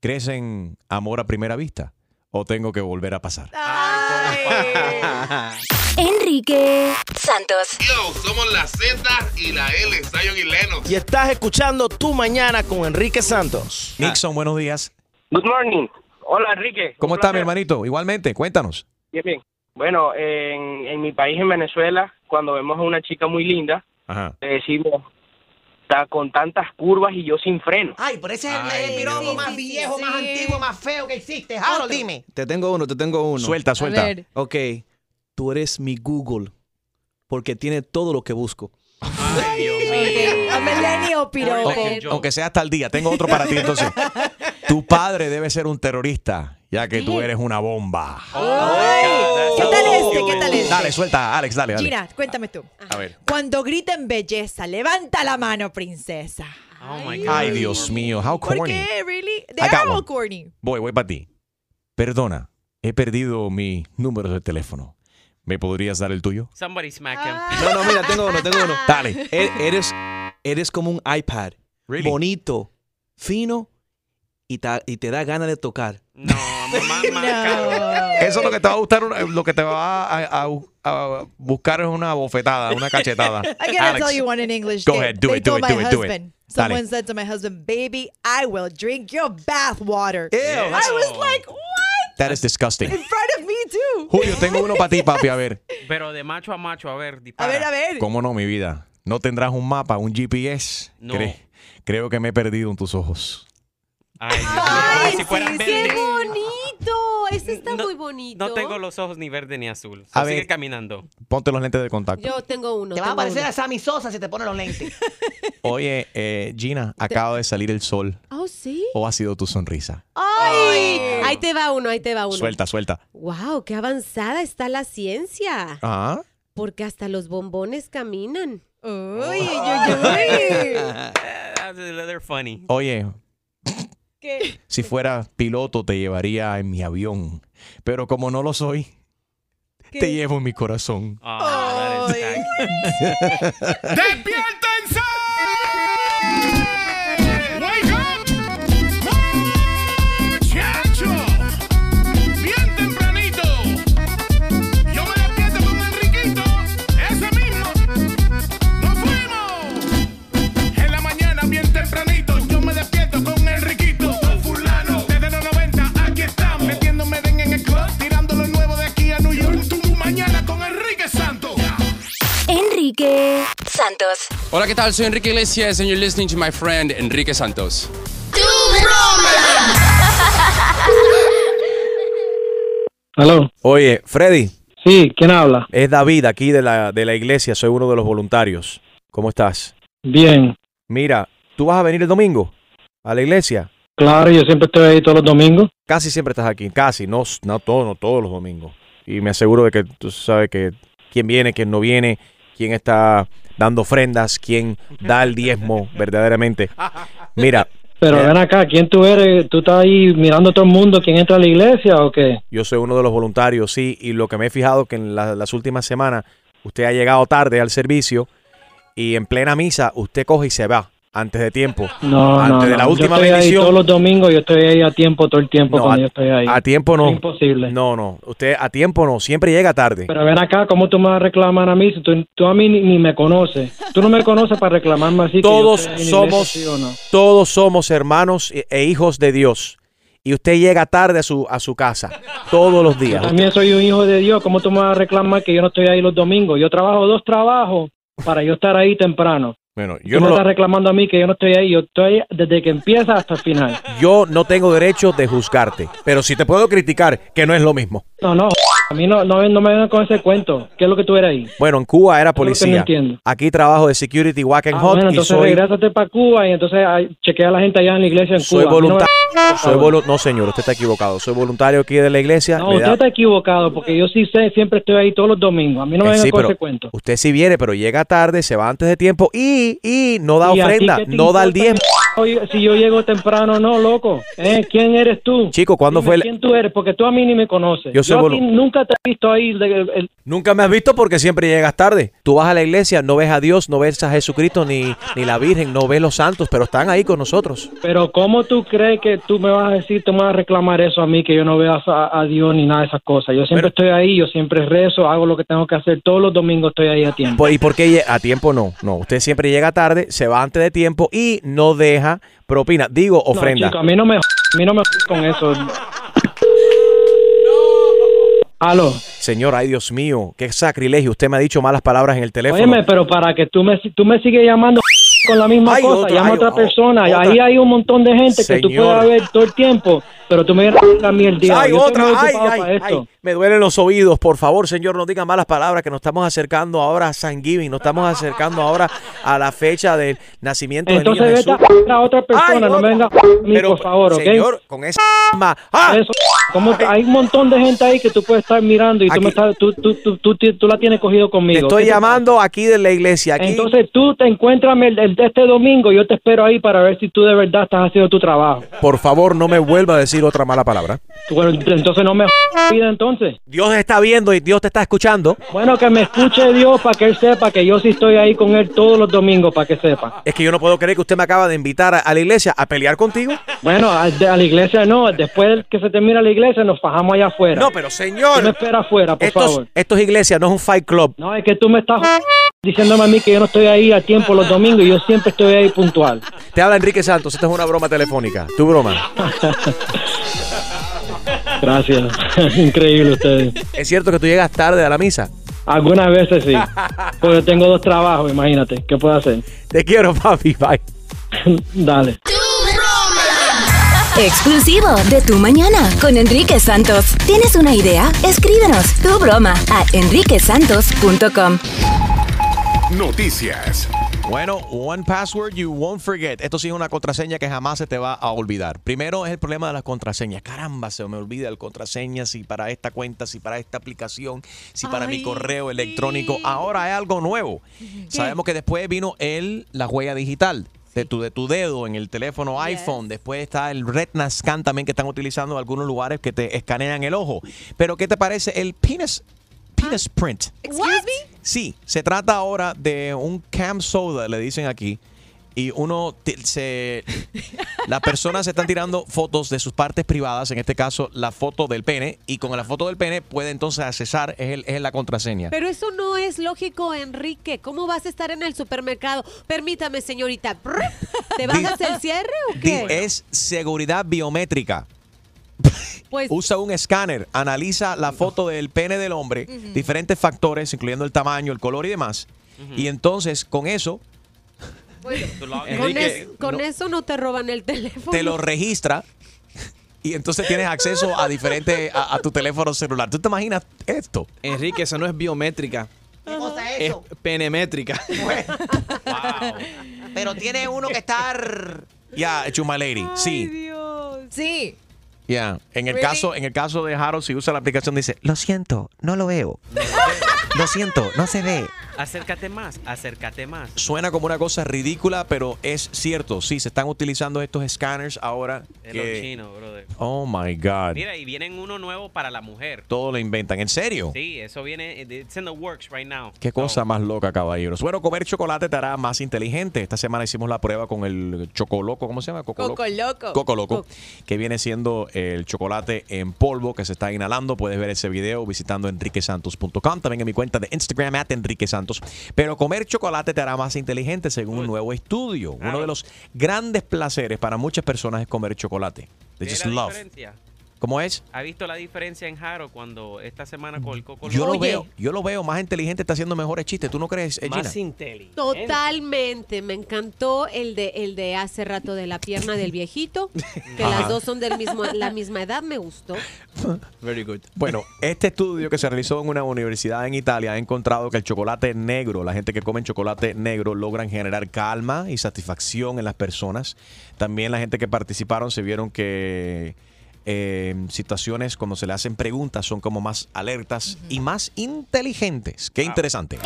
¿Crees en amor a primera vista? ¿O tengo que volver a pasar? Enrique Santos. Yo, somos la Z y la L, Zion y Lennox. Y estás escuchando Tu Mañana con Enrique Santos. Nixon, buenos días. Good morning. Hola, Enrique. ¿Cómo Un está, mi hermanito? Igualmente, cuéntanos. Bien, bien. Bueno, en, en mi país, en Venezuela, cuando vemos a una chica muy linda, Ajá. le decimos, está con tantas curvas y yo sin freno. Ay, pero ese es el- Ay, piropo Dios. más viejo, más antiguo, más feo que existe. Harold, dime. Te tengo uno, te tengo uno. Suelta, suelta. Ok, tú eres mi Google porque tiene todo lo que busco. A millennial piropo. Aunque, aunque sea hasta el día, tengo otro para ti entonces. Tu padre debe ser un terrorista, ya que tú eres una bomba. ¿Qué tal este? ¿Qué tal este? Dale, suelta, Alex, dale, dale. Gina, cuéntame tú. A ver. Cuando griten belleza, levanta la mano, princesa. Ay, Dios mío, how ¿Por corny. qué? Really? I They got are all one. corny. Voy, voy para ti. Perdona, he perdido mi número de teléfono. ¿Me podrías dar el tuyo? Somebody smack him. No, no, mira, tengo uno, tengo uno. Dale. E- Eres, eres como un iPad. Bonito, fino y, ta- y te da ganas de tocar. Eso es lo que te va a gustar, lo que te va a, a- a buscar es una bofetada, una cachetada. I gotta Alex, tell you one in English. Go They- ahead, do they it, do it, do my it, do it. Dale. Someone said to my husband, "Baby, I will drink your bath water." Ew, I was like, "What?" That is disgusting. In front of me too. Julio, tengo uno para ti, papi. A ver. Pero de macho a macho, a ver, dispara. A ver, a ver. ¿Cómo no, mi vida? ¿No tendrás un mapa, un GPS? No. Cre- creo que me he perdido en tus ojos. Ay, Dios mío, Ay, como si fueran sí, qué bonito. Ese está muy bonito. No tengo los ojos ni verde ni azul. A So, sigue ver. caminando. Ponte los lentes de contacto. Yo tengo uno. Te va a tengo parecer uno. a Sammy Sosa si te pones los lentes. Oye, eh, Gina, acaba de salir el sol. Oh, sí. ¿O ha sido tu sonrisa? Ay, ahí te va uno, ahí te va uno. Suelta, suelta. Wow, qué avanzada está la ciencia. Ah. Porque hasta los bombones caminan. Uy, They're funny. Oye, ¿Qué? Si fuera piloto te llevaría en mi avión, pero como no lo soy, te llevo en mi corazón. ¡Wake Hola, ¿qué tal? Soy Enrique Iglesias and you're listening to my friend Enrique Santos. Aló. Oye, Freddy. Sí, ¿quién habla? Es David, aquí de la, de la iglesia, soy uno de los voluntarios. ¿Cómo estás? Bien. Mira, ¿tú vas a venir el domingo a la iglesia? Claro, yo siempre estoy ahí todos los domingos. Casi siempre estás aquí, casi, no, no, todo, no todos los domingos. Y me aseguro de que tú sabes que quién viene, quién no viene, quién está dando ofrendas, quién da el diezmo verdaderamente. Mira, Pero eh, ven acá, ¿quién tú eres? ¿Tú estás ahí mirando a todo el mundo quién entra a la iglesia o qué? yo soy uno de los voluntarios, sí, y lo que me he fijado que en la- las últimas semanas usted ha llegado tarde al servicio y en plena misa usted coge y se va antes de tiempo. No, antes no, de no. la yo última estoy ahí bendición. todos los domingos, yo estoy ahí a tiempo todo el tiempo No, cuando a, yo estoy ahí. a tiempo no. Es imposible. No, no. Usted a tiempo no. Siempre llega tarde. Pero ven acá, ¿cómo tú me vas a reclamar a mí si tú, tú a mí ni, ni me conoces? Tú no me conoces para reclamarme así. que yo Todos estoy iglesia, somos, ¿sí o no? todos somos hermanos e, e hijos de Dios. Y usted llega tarde a su, a su casa todos los Yo días. también soy un hijo de Dios. ¿Cómo tú me vas a reclamar que yo no estoy ahí los domingos? Yo trabajo dos trabajos para yo estar ahí temprano. Bueno, Tú yo me no, lo- estás reclamando a mí que yo no estoy ahí. Yo estoy desde que empieza hasta el final. yo no tengo derecho de juzgarte. Pero sí te puedo criticar que no es lo mismo. No, no. A mí no, no, no me vengan con ese cuento. ¿Qué es lo que tú eres ahí? Bueno, en Cuba era Es lo que no policía. entiendo. Aquí trabajo de security walk and Ah, hot bueno, y entonces soy, regrésate para Cuba y entonces chequea a la gente allá en la iglesia en soy Cuba. No me- voluntario. soy volu- no, señor, usted está equivocado. Soy voluntario aquí de la iglesia. No, Me usted da- está equivocado porque yo sí sé, siempre estoy ahí todos los domingos. A mí no me Eh, vengan sí, con ese cuento. Usted sí viene, pero llega tarde, se va antes de tiempo y, y no da ¿Y a ti ofrenda, no da el diezmo. Si yo llego temprano no, loco. ¿Eh? ¿Quién eres tú? Chico, ¿cuándo Dime fue el- ¿Quién tú eres? Porque tú a mí ni me conoces. Yo soy a ti nunca te he visto ahí. de- el- Nunca me has visto porque siempre llegas tarde. Tú vas a la iglesia, no ves a Dios, no ves a Jesucristo ni, ni la Virgen, no ves los santos, pero están ahí con nosotros. Pero ¿cómo tú crees que tú me vas a decir, tú me vas a reclamar eso a mí, que yo no veo a, a Dios ni nada de esas cosas? Yo siempre estoy ahí, yo siempre rezo, hago lo que tengo que hacer. Todos los domingos estoy ahí a tiempo. Pues, ¿Y por qué a tiempo no? No, usted siempre llega tarde, se va antes de tiempo y no deja propina, digo No, ofrenda. chico, a mí no me, a mí no me con eso. Aló. Señor, ay Dios mío, qué sacrilegio. Usted me ha dicho malas palabras en el teléfono. Óyeme, pero para que tú me, tú me sigues llamando con la misma Ay, cosa, llama ay, a otra persona. otra. Ahí hay un montón de gente que tú Señor. puedes ver todo el tiempo, pero tú me a mí el día. Ay, Yo otra, ay, ay, ay, me duelen los oídos. Por favor, Señor, no diga malas palabras, que nos estamos acercando ahora a San Giving, nos estamos acercando ahora a la fecha del nacimiento del Entonces niño vete Jesús. a otra persona, Ay, no me vengas a mí, Pero, por favor, ¿ok? señor, con esa ¡Ah! Eso, como hay un montón de gente ahí que tú puedes estar mirando y tú, me estás, tú, tú, tú, tú, tú- tú la tienes cogido Te conmigo. estoy ¿Qué te llamando aquí de la iglesia. Aquí. Entonces tú te encuentras el, el- este domingo, yo te espero ahí para ver si tú de verdad estás haciendo tu trabajo. Por favor, no me vuelva a decir otra mala palabra. Bueno, entonces no me vida entonces. Dios está viendo y Dios te está escuchando. Bueno, que me escuche Dios para que él sepa que yo sí estoy ahí con él todos los domingos, para que sepa. Es que yo no puedo creer que usted me acaba de invitar a, a la iglesia a pelear contigo. Bueno, a, a la iglesia no, después que se termina la iglesia nos fajamos allá afuera. No, pero señor. Tú me espera afuera, por favor. esto es iglesia, no es un fight club. No, es que tú me estás diciéndome a mí que yo no estoy ahí a tiempo los domingos y yo siempre estoy ahí puntual. Te habla Enrique Santos, esta es una broma telefónica. Tu broma. Gracias. Increíble ustedes. ¿Es cierto que tú llegas tarde a la misa? Algunas veces sí. Porque tengo dos trabajos, imagínate. ¿Qué puedo hacer? Te quiero, papi. Bye. Dale. Exclusivo de Tu Mañana con Enrique Santos. ¿Tienes una idea? Escríbenos tu broma a enriquesantos.com. Noticias. Bueno, one password you won't forget. Esto sí es una contraseña que jamás se te va a olvidar. Primero es el problema de las contraseñas. Caramba, se me olvida el contraseña, si para esta cuenta, si para esta aplicación, si para mi correo electrónico. Ahora hay algo nuevo. Sabemos que después vino el, la huella digital. de tu, de tu dedo en el teléfono iPhone. Después está el Retina Scan también que están utilizando en algunos lugares que te escanean el ojo. Pero ¿qué te parece el penis, penis print? Excuse me? Sí, se trata ahora de un cam soda, le dicen aquí. Y uno se. Las personas se están tirando fotos de sus partes privadas, en este caso la foto del pene, y con la foto del pene puede entonces accesar, es, el- es la contraseña. Pero eso no es lógico, Enrique. ¿Cómo vas a estar en el supermercado? Permítame, señorita. ¿Te bajas el cierre o qué? Es seguridad biométrica. Pues Usa un escáner, analiza la foto del pene del hombre, diferentes factores, incluyendo el tamaño, el color y demás. Y entonces, con eso, con, Enrique, es- con no- eso no te roban el teléfono. te lo registra y entonces tienes acceso a diferentes, a, a tu teléfono celular. ¿Tú te imaginas esto? Enrique, esa no es biométrica. ¿Qué cosa es Es eso? penemétrica. Pero tiene uno que estar... Ya, Chuma Lady, sí. Sí. Ya, en el Really? caso, en el caso de Harold, si usa la aplicación, dice, lo siento, no lo veo. lo siento, no se ve. Acércate más, acércate más. Suena como una cosa ridícula, pero es cierto. Sí, se están utilizando estos scanners ahora. Es que- lo chino, brother. Oh my God. Mira, y vienen uno nuevo para la mujer. Todo lo inventan. ¿En serio? Sí, eso viene, it's in the works right now. Qué cosa más loca, caballeros. Bueno, comer chocolate te hará más inteligente. Esta semana hicimos la prueba con el chocoloco, ¿cómo se llama? Coco Coco Loco. Coco Loco, que viene siendo el chocolate en polvo que se está inhalando. Puedes ver ese video visitando enriquesantos.com, también en mi cuenta de Instagram, at Enrique Pero comer chocolate te hará más inteligente según un nuevo estudio. Uno de los grandes placeres para muchas personas es comer chocolate. They ¿Ve just love. diferencia? ¿Cómo es? ¿Ha visto la diferencia en Jaro cuando esta semana con el coco Yo lo veo, yo lo veo más inteligente, está haciendo mejores chistes. ¿Tú no crees, eh, Gina? Más inteligente. Totalmente, me encantó el de el de hace rato de la pierna del viejito, que Ajá. las dos son del mismo la misma edad, me gustó. Very good. Bueno, este estudio que se realizó en una universidad en Italia ha encontrado que el chocolate negro, la gente que come chocolate negro logran generar calma y satisfacción en las personas. También la gente que participaron se vieron que eh, situaciones cuando se le hacen preguntas son como más alertas y más inteligentes. Qué interesante.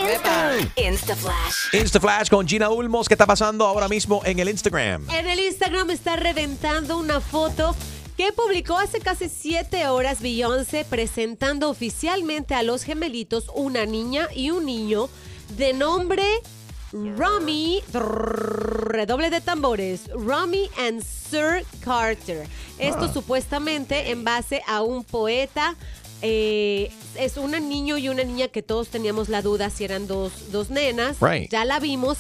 Instaflash. Instaflash con Gina Ulmos. ¿Qué está pasando ahora mismo en el Instagram? En el Instagram está reventando una foto que publicó hace casi siete horas Beyoncé presentando oficialmente a los gemelitos una niña y un niño de nombre Rami, redoble de tambores, Rami and Sir Carter. Esto Ah. supuestamente en base a un poeta. eh, es un niño y una niña que todos teníamos la duda si eran dos, dos nenas. Right. Ya la vimos.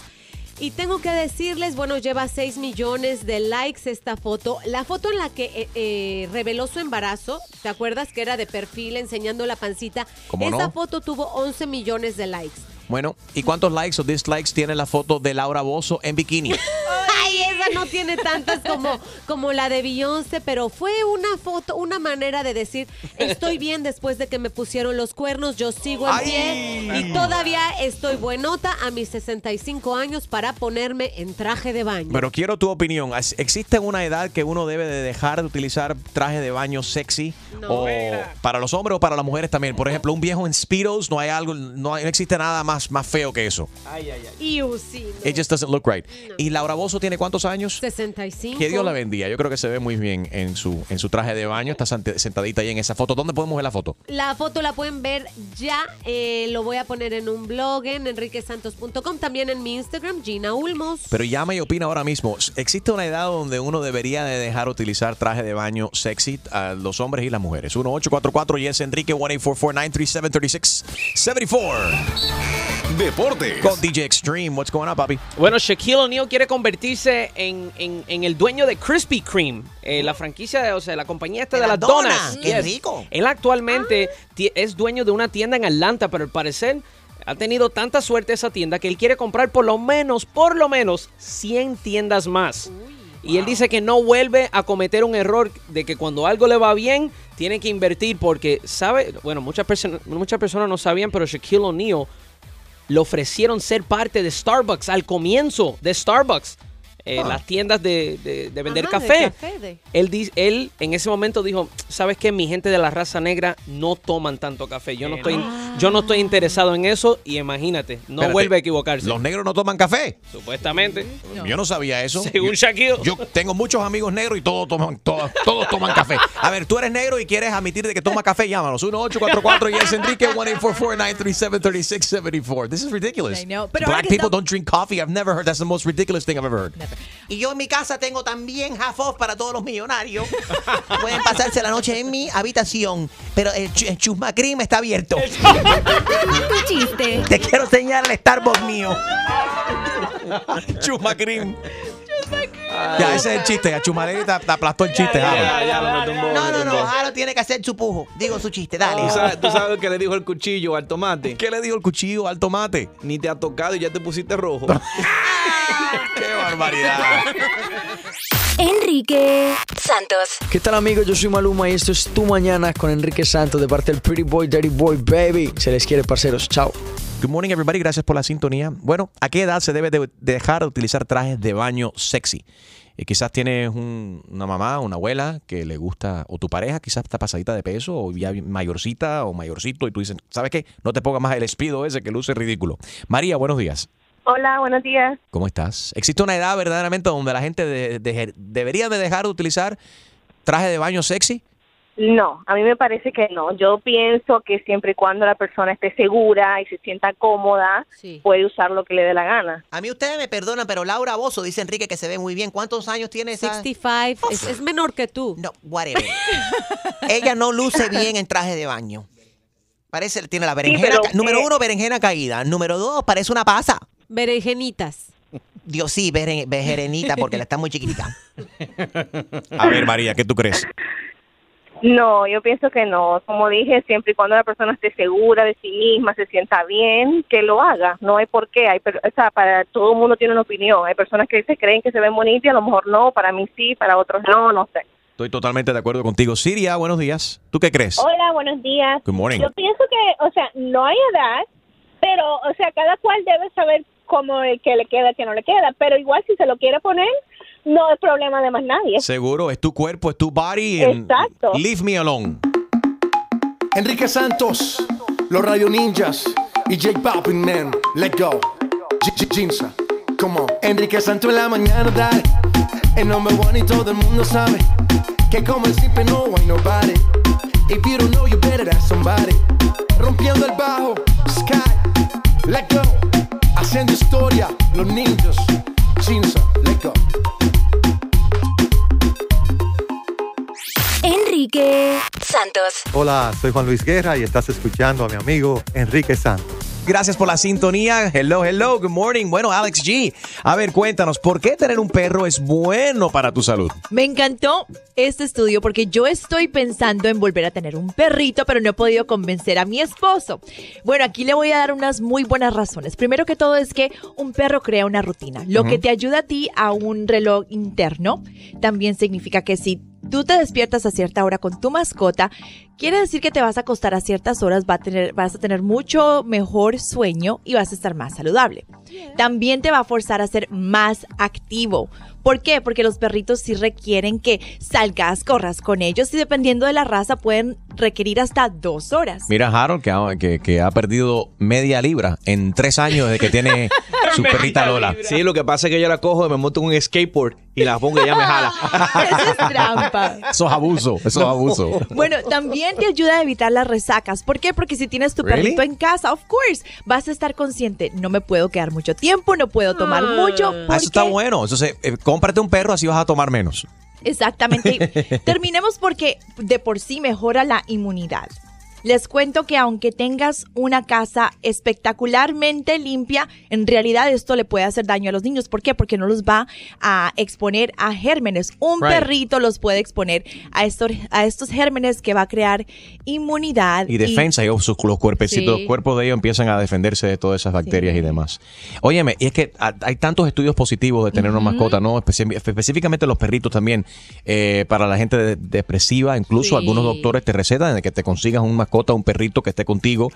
Y tengo que decirles, bueno, lleva 6 millones de likes esta foto. La foto en la que eh, eh, reveló su embarazo, ¿te acuerdas que era de perfil enseñando la pancita? ¿Cómo Esa no? foto tuvo 11 millones de likes. Bueno, ¿y cuántos likes o dislikes tiene la foto de Laura Bozo en bikini? Ay, esa no tiene tantas como, como la de Beyoncé, pero fue una foto, una manera de decir, estoy bien después de que me pusieron los cuernos, yo sigo en pie y todavía estoy buenota a mis 65 años para ponerme en traje de baño. Pero quiero tu opinión. ¿As- ¿Existe una edad que uno debe de dejar de utilizar traje de baño sexy? No. O para los hombres o para las mujeres también. Por ejemplo, un viejo en Speedos, no hay algo, no, hay- no existe nada más, más feo que eso. Ay, ay, ay. Iu, sí, no. It just doesn't look right. ¿Y Laura Bozo tiene cuántos años? 65. Que Dios la bendiga. Yo creo que se ve muy bien en su, en su traje de baño. Está sent- sentadita ahí en esa foto. ¿Dónde podemos ver la foto? La foto la pueden ver ya. eh, lo voy a poner en un blog en enriquesantos.com. También en mi Instagram, Gina Ulmos. Pero llama y opina ahora mismo. ¿Existe una edad donde uno debería de dejar utilizar traje de baño sexy a los hombres y las mujeres? 1844 yes Enrique 1-844-937-3674. Deportes. Con DJ Extreme. What's going on, papi? Bueno, Shaquille O'Neal quiere convertirse en, en- en el dueño de Krispy Kreme, eh, la franquicia, de, o sea, la compañía esta De de, las donas. donas. ¡Qué Yes. rico! Él actualmente ti- es dueño de una tienda en Atlanta, pero al parecer ha tenido tanta suerte esa tienda que él quiere comprar por lo menos, por lo menos 100 tiendas más. Y él dice que no vuelve a cometer un error de que cuando algo le va bien, tiene que invertir porque sabe, bueno, muchas personas, muchas personas no sabían, pero Shaquille O'Neal le ofrecieron ser parte de Starbucks al comienzo de Starbucks. Eh, Ah. las tiendas de, de- de vender Ajá, de café. café, de- Él, di- él en ese momento dijo, ¿sabes qué? Mi gente de la raza negra no toman tanto café. Yo no estoy, yo no estoy interesado en eso y imagínate, no Espérate, vuelve a equivocarse. Los negros no toman café. Supuestamente. Yo no sabía eso. Según Yo- Shaquille. Yo tengo muchos amigos negros y todos toman, todos, todos toman café. A ver, tú eres negro y quieres admitir de que toma café, llámanos. 1844 y es Enrique 1-844-937-3674. This is ridiculous. I know, Black people don't drink coffee. I've never heard. That's the most ridiculous thing I've ever heard. Y yo en mi casa tengo también half off para todos los millonarios. Pueden pasarse la noche en mi habitación, pero el, ch- el Chusma Cream está abierto. Tu chiste. Te quiero enseñar el Starbucks mío. Chusma Cream. Ya, ese es el chiste. A Chumaleri te, te aplastó el chiste. Harold. No, no, no, Jaro tiene que hacer su pujo. Digo su chiste, dale. ¿Tú sabes, tú sabes lo que le dijo el cuchillo al tomate? ¿Qué le dijo el cuchillo al tomate? Ni te ha tocado y ya te pusiste rojo. ¡Qué barbaridad! Enrique Santos. ¿Qué tal amigos? Yo soy Maluma y esto es Tu Mañana con Enrique Santos de parte del Pretty Boy, Dirty Boy, Baby. Se les quiere, parceros. Chao. Good morning, everybody. Gracias por la sintonía. Bueno, ¿a qué edad se debe de dejar de utilizar trajes de baño sexy? Eh, quizás tienes un- una mamá, una abuela que le gusta, o tu pareja quizás está pasadita de peso, o ya mayorcita o mayorcito, y tú dices, ¿sabes qué? No te pongas más el espido ese que luce ridículo. María, buenos días. Hola, buenos días. ¿Cómo estás? ¿Existe una edad verdaderamente donde la gente de- de- debería de dejar de utilizar traje de baño sexy? No, a mí me parece que no. Yo pienso que siempre y cuando la persona esté segura y se sienta cómoda, puede usar lo que le dé la gana. A mí ustedes me perdonan, pero Laura Bozo dice Enrique que se ve muy bien. ¿Cuántos años tiene esa? 65. Es, es menor que tú. No, whatever. Ella no luce bien en traje de baño. Parece, tiene la berenjena. pero, número eh, uno, berenjena caída. Número dos, parece una pasa. Berenjenitas. Dios, sí, beren- berenjenita, porque la está muy chiquitica. A ver, María, ¿qué tú crees? No, yo pienso que no. Como dije, siempre y cuando la persona esté segura de sí misma, se sienta bien, que lo haga. No hay por qué. Hay, per- o sea, para todo el mundo tiene una opinión. Hay personas que se creen que se ven bonitas y a lo mejor no. Para mí sí, para otros no, no sé. Estoy totalmente de acuerdo contigo. Siria, buenos días. ¿Tú qué crees? Hola, buenos días. Good morning. Yo pienso que, o sea, no hay edad, pero, o sea, cada cual debe saber cómo el que le queda, que no le queda. Pero igual si se lo quiere poner, no es problema de más nadie. Seguro, es tu cuerpo, es tu body. and Exacto. Leave me alone. Enrique Santos, los Radio Ninjas y Jake Poppin, man, let go. Ginza, come on. Enrique Santos en la mañana, dale. El number one y todo el mundo sabe que como el simple no hay nobody. If you don't know, you better ask somebody. Rompiendo el bajo, Sky, let go. Haciendo historia, los ninjas. Ginza, let go. Enrique Santos. Hola, soy Juan Luis Guerra y estás escuchando a mi amigo Enrique Santos. Gracias por la sintonía. Hello, hello, good morning. Bueno, Alex G, a ver, cuéntanos, ¿por qué tener un perro es bueno para tu salud? Me encantó este estudio porque yo estoy pensando en volver a tener un perrito, pero no he podido convencer a mi esposo. Bueno, aquí le voy a dar unas muy buenas razones. Primero que todo es que un perro crea una rutina, lo que te ayuda a ti a un reloj interno. También significa que si tú te despiertas a cierta hora con tu mascota, quiere decir que te vas a acostar a ciertas horas, va a tener, vas a tener mucho mejor sueño y vas a estar más saludable. También te va a forzar a ser más activo. ¿Por qué? Porque los perritos sí requieren que salgas, corras con ellos y dependiendo de la raza pueden requerir hasta dos horas. Mira, Harold, que ha, que, que ha perdido media libra en tres años desde que tiene su perrita Lola. Sí, lo que pasa es que yo la cojo y me monto en un skateboard y la pongo y ella me jala. Eso es trampa. Eso es abuso, eso es abuso. Bueno, también te ayuda a evitar las resacas. ¿Por qué? Porque si tienes tu Really? perrito en casa, of course, vas a estar consciente. No me puedo quedar mucho tiempo, no puedo tomar mucho. Ah, eso está bueno. Entonces, eh, cómprate un perro, así vas a tomar menos. Exactamente. Terminemos porque de por sí mejora la inmunidad. Les cuento que aunque tengas una casa espectacularmente limpia, en realidad esto le puede hacer daño a los niños. ¿Por qué? Porque no los va a exponer a gérmenes. Un Right. perrito los puede exponer a estos, a estos gérmenes que va a crear inmunidad. Y defensa, ellos, sus- los cuerpecitos, Sí. los cuerpos de ellos empiezan a defenderse de todas esas bacterias y demás. Óyeme, y es que ha- hay tantos estudios positivos de tener una mascota, ¿no? Específicamente los perritos también, eh, para la gente de- depresiva, incluso Sí. algunos doctores te recetan de que te consigas un mascota, un perrito que esté contigo,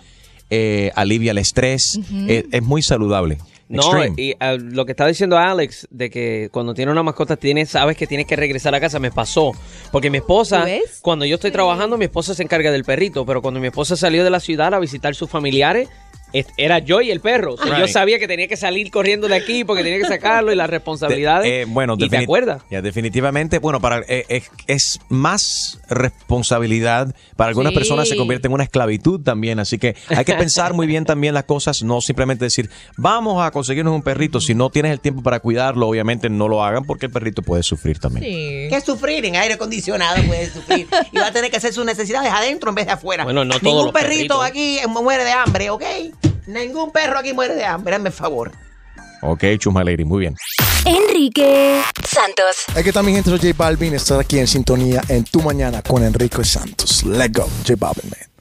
eh, alivia el estrés, eh, es muy saludable. No, Extreme. y ah, lo que estaba diciendo Alex, de que cuando tiene una mascota, tienes, sabes que tienes que regresar a casa, me pasó. Porque mi esposa, cuando yo estoy trabajando, mi esposa se encarga del perrito, pero cuando mi esposa salió de la ciudad a visitar sus familiares, es- era yo y el perro. O sea, Yo sabía que tenía que salir corriendo de aquí porque tenía que sacarlo y las responsabilidades. Eh, bueno, ¿Y te acuerdas? Ya, definitivamente, bueno, para eh, es, es más responsabilidad. Para algunas Sí. personas se convierte en una esclavitud también. Así que hay que pensar muy bien también las cosas, no simplemente decir, vamos a conseguirnos un perrito. Si no tienes el tiempo para cuidarlo, obviamente no lo hagan porque el perrito puede sufrir también. ¿Qué sufrir? En aire acondicionado puede sufrir. Y va a tener que hacer sus necesidades adentro en vez de afuera. Bueno, no todos Ningún los perrito perritos. aquí muere de hambre, ¿ok? Ningún perro aquí muere de hambre, hazme el favor. Ok, Chuma Lady, muy bien. Enrique Santos. Hay que también gente, soy J Balvin, estar aquí en sintonía en Tu Mañana con Enrique Santos. Let's go, J Balvin, man.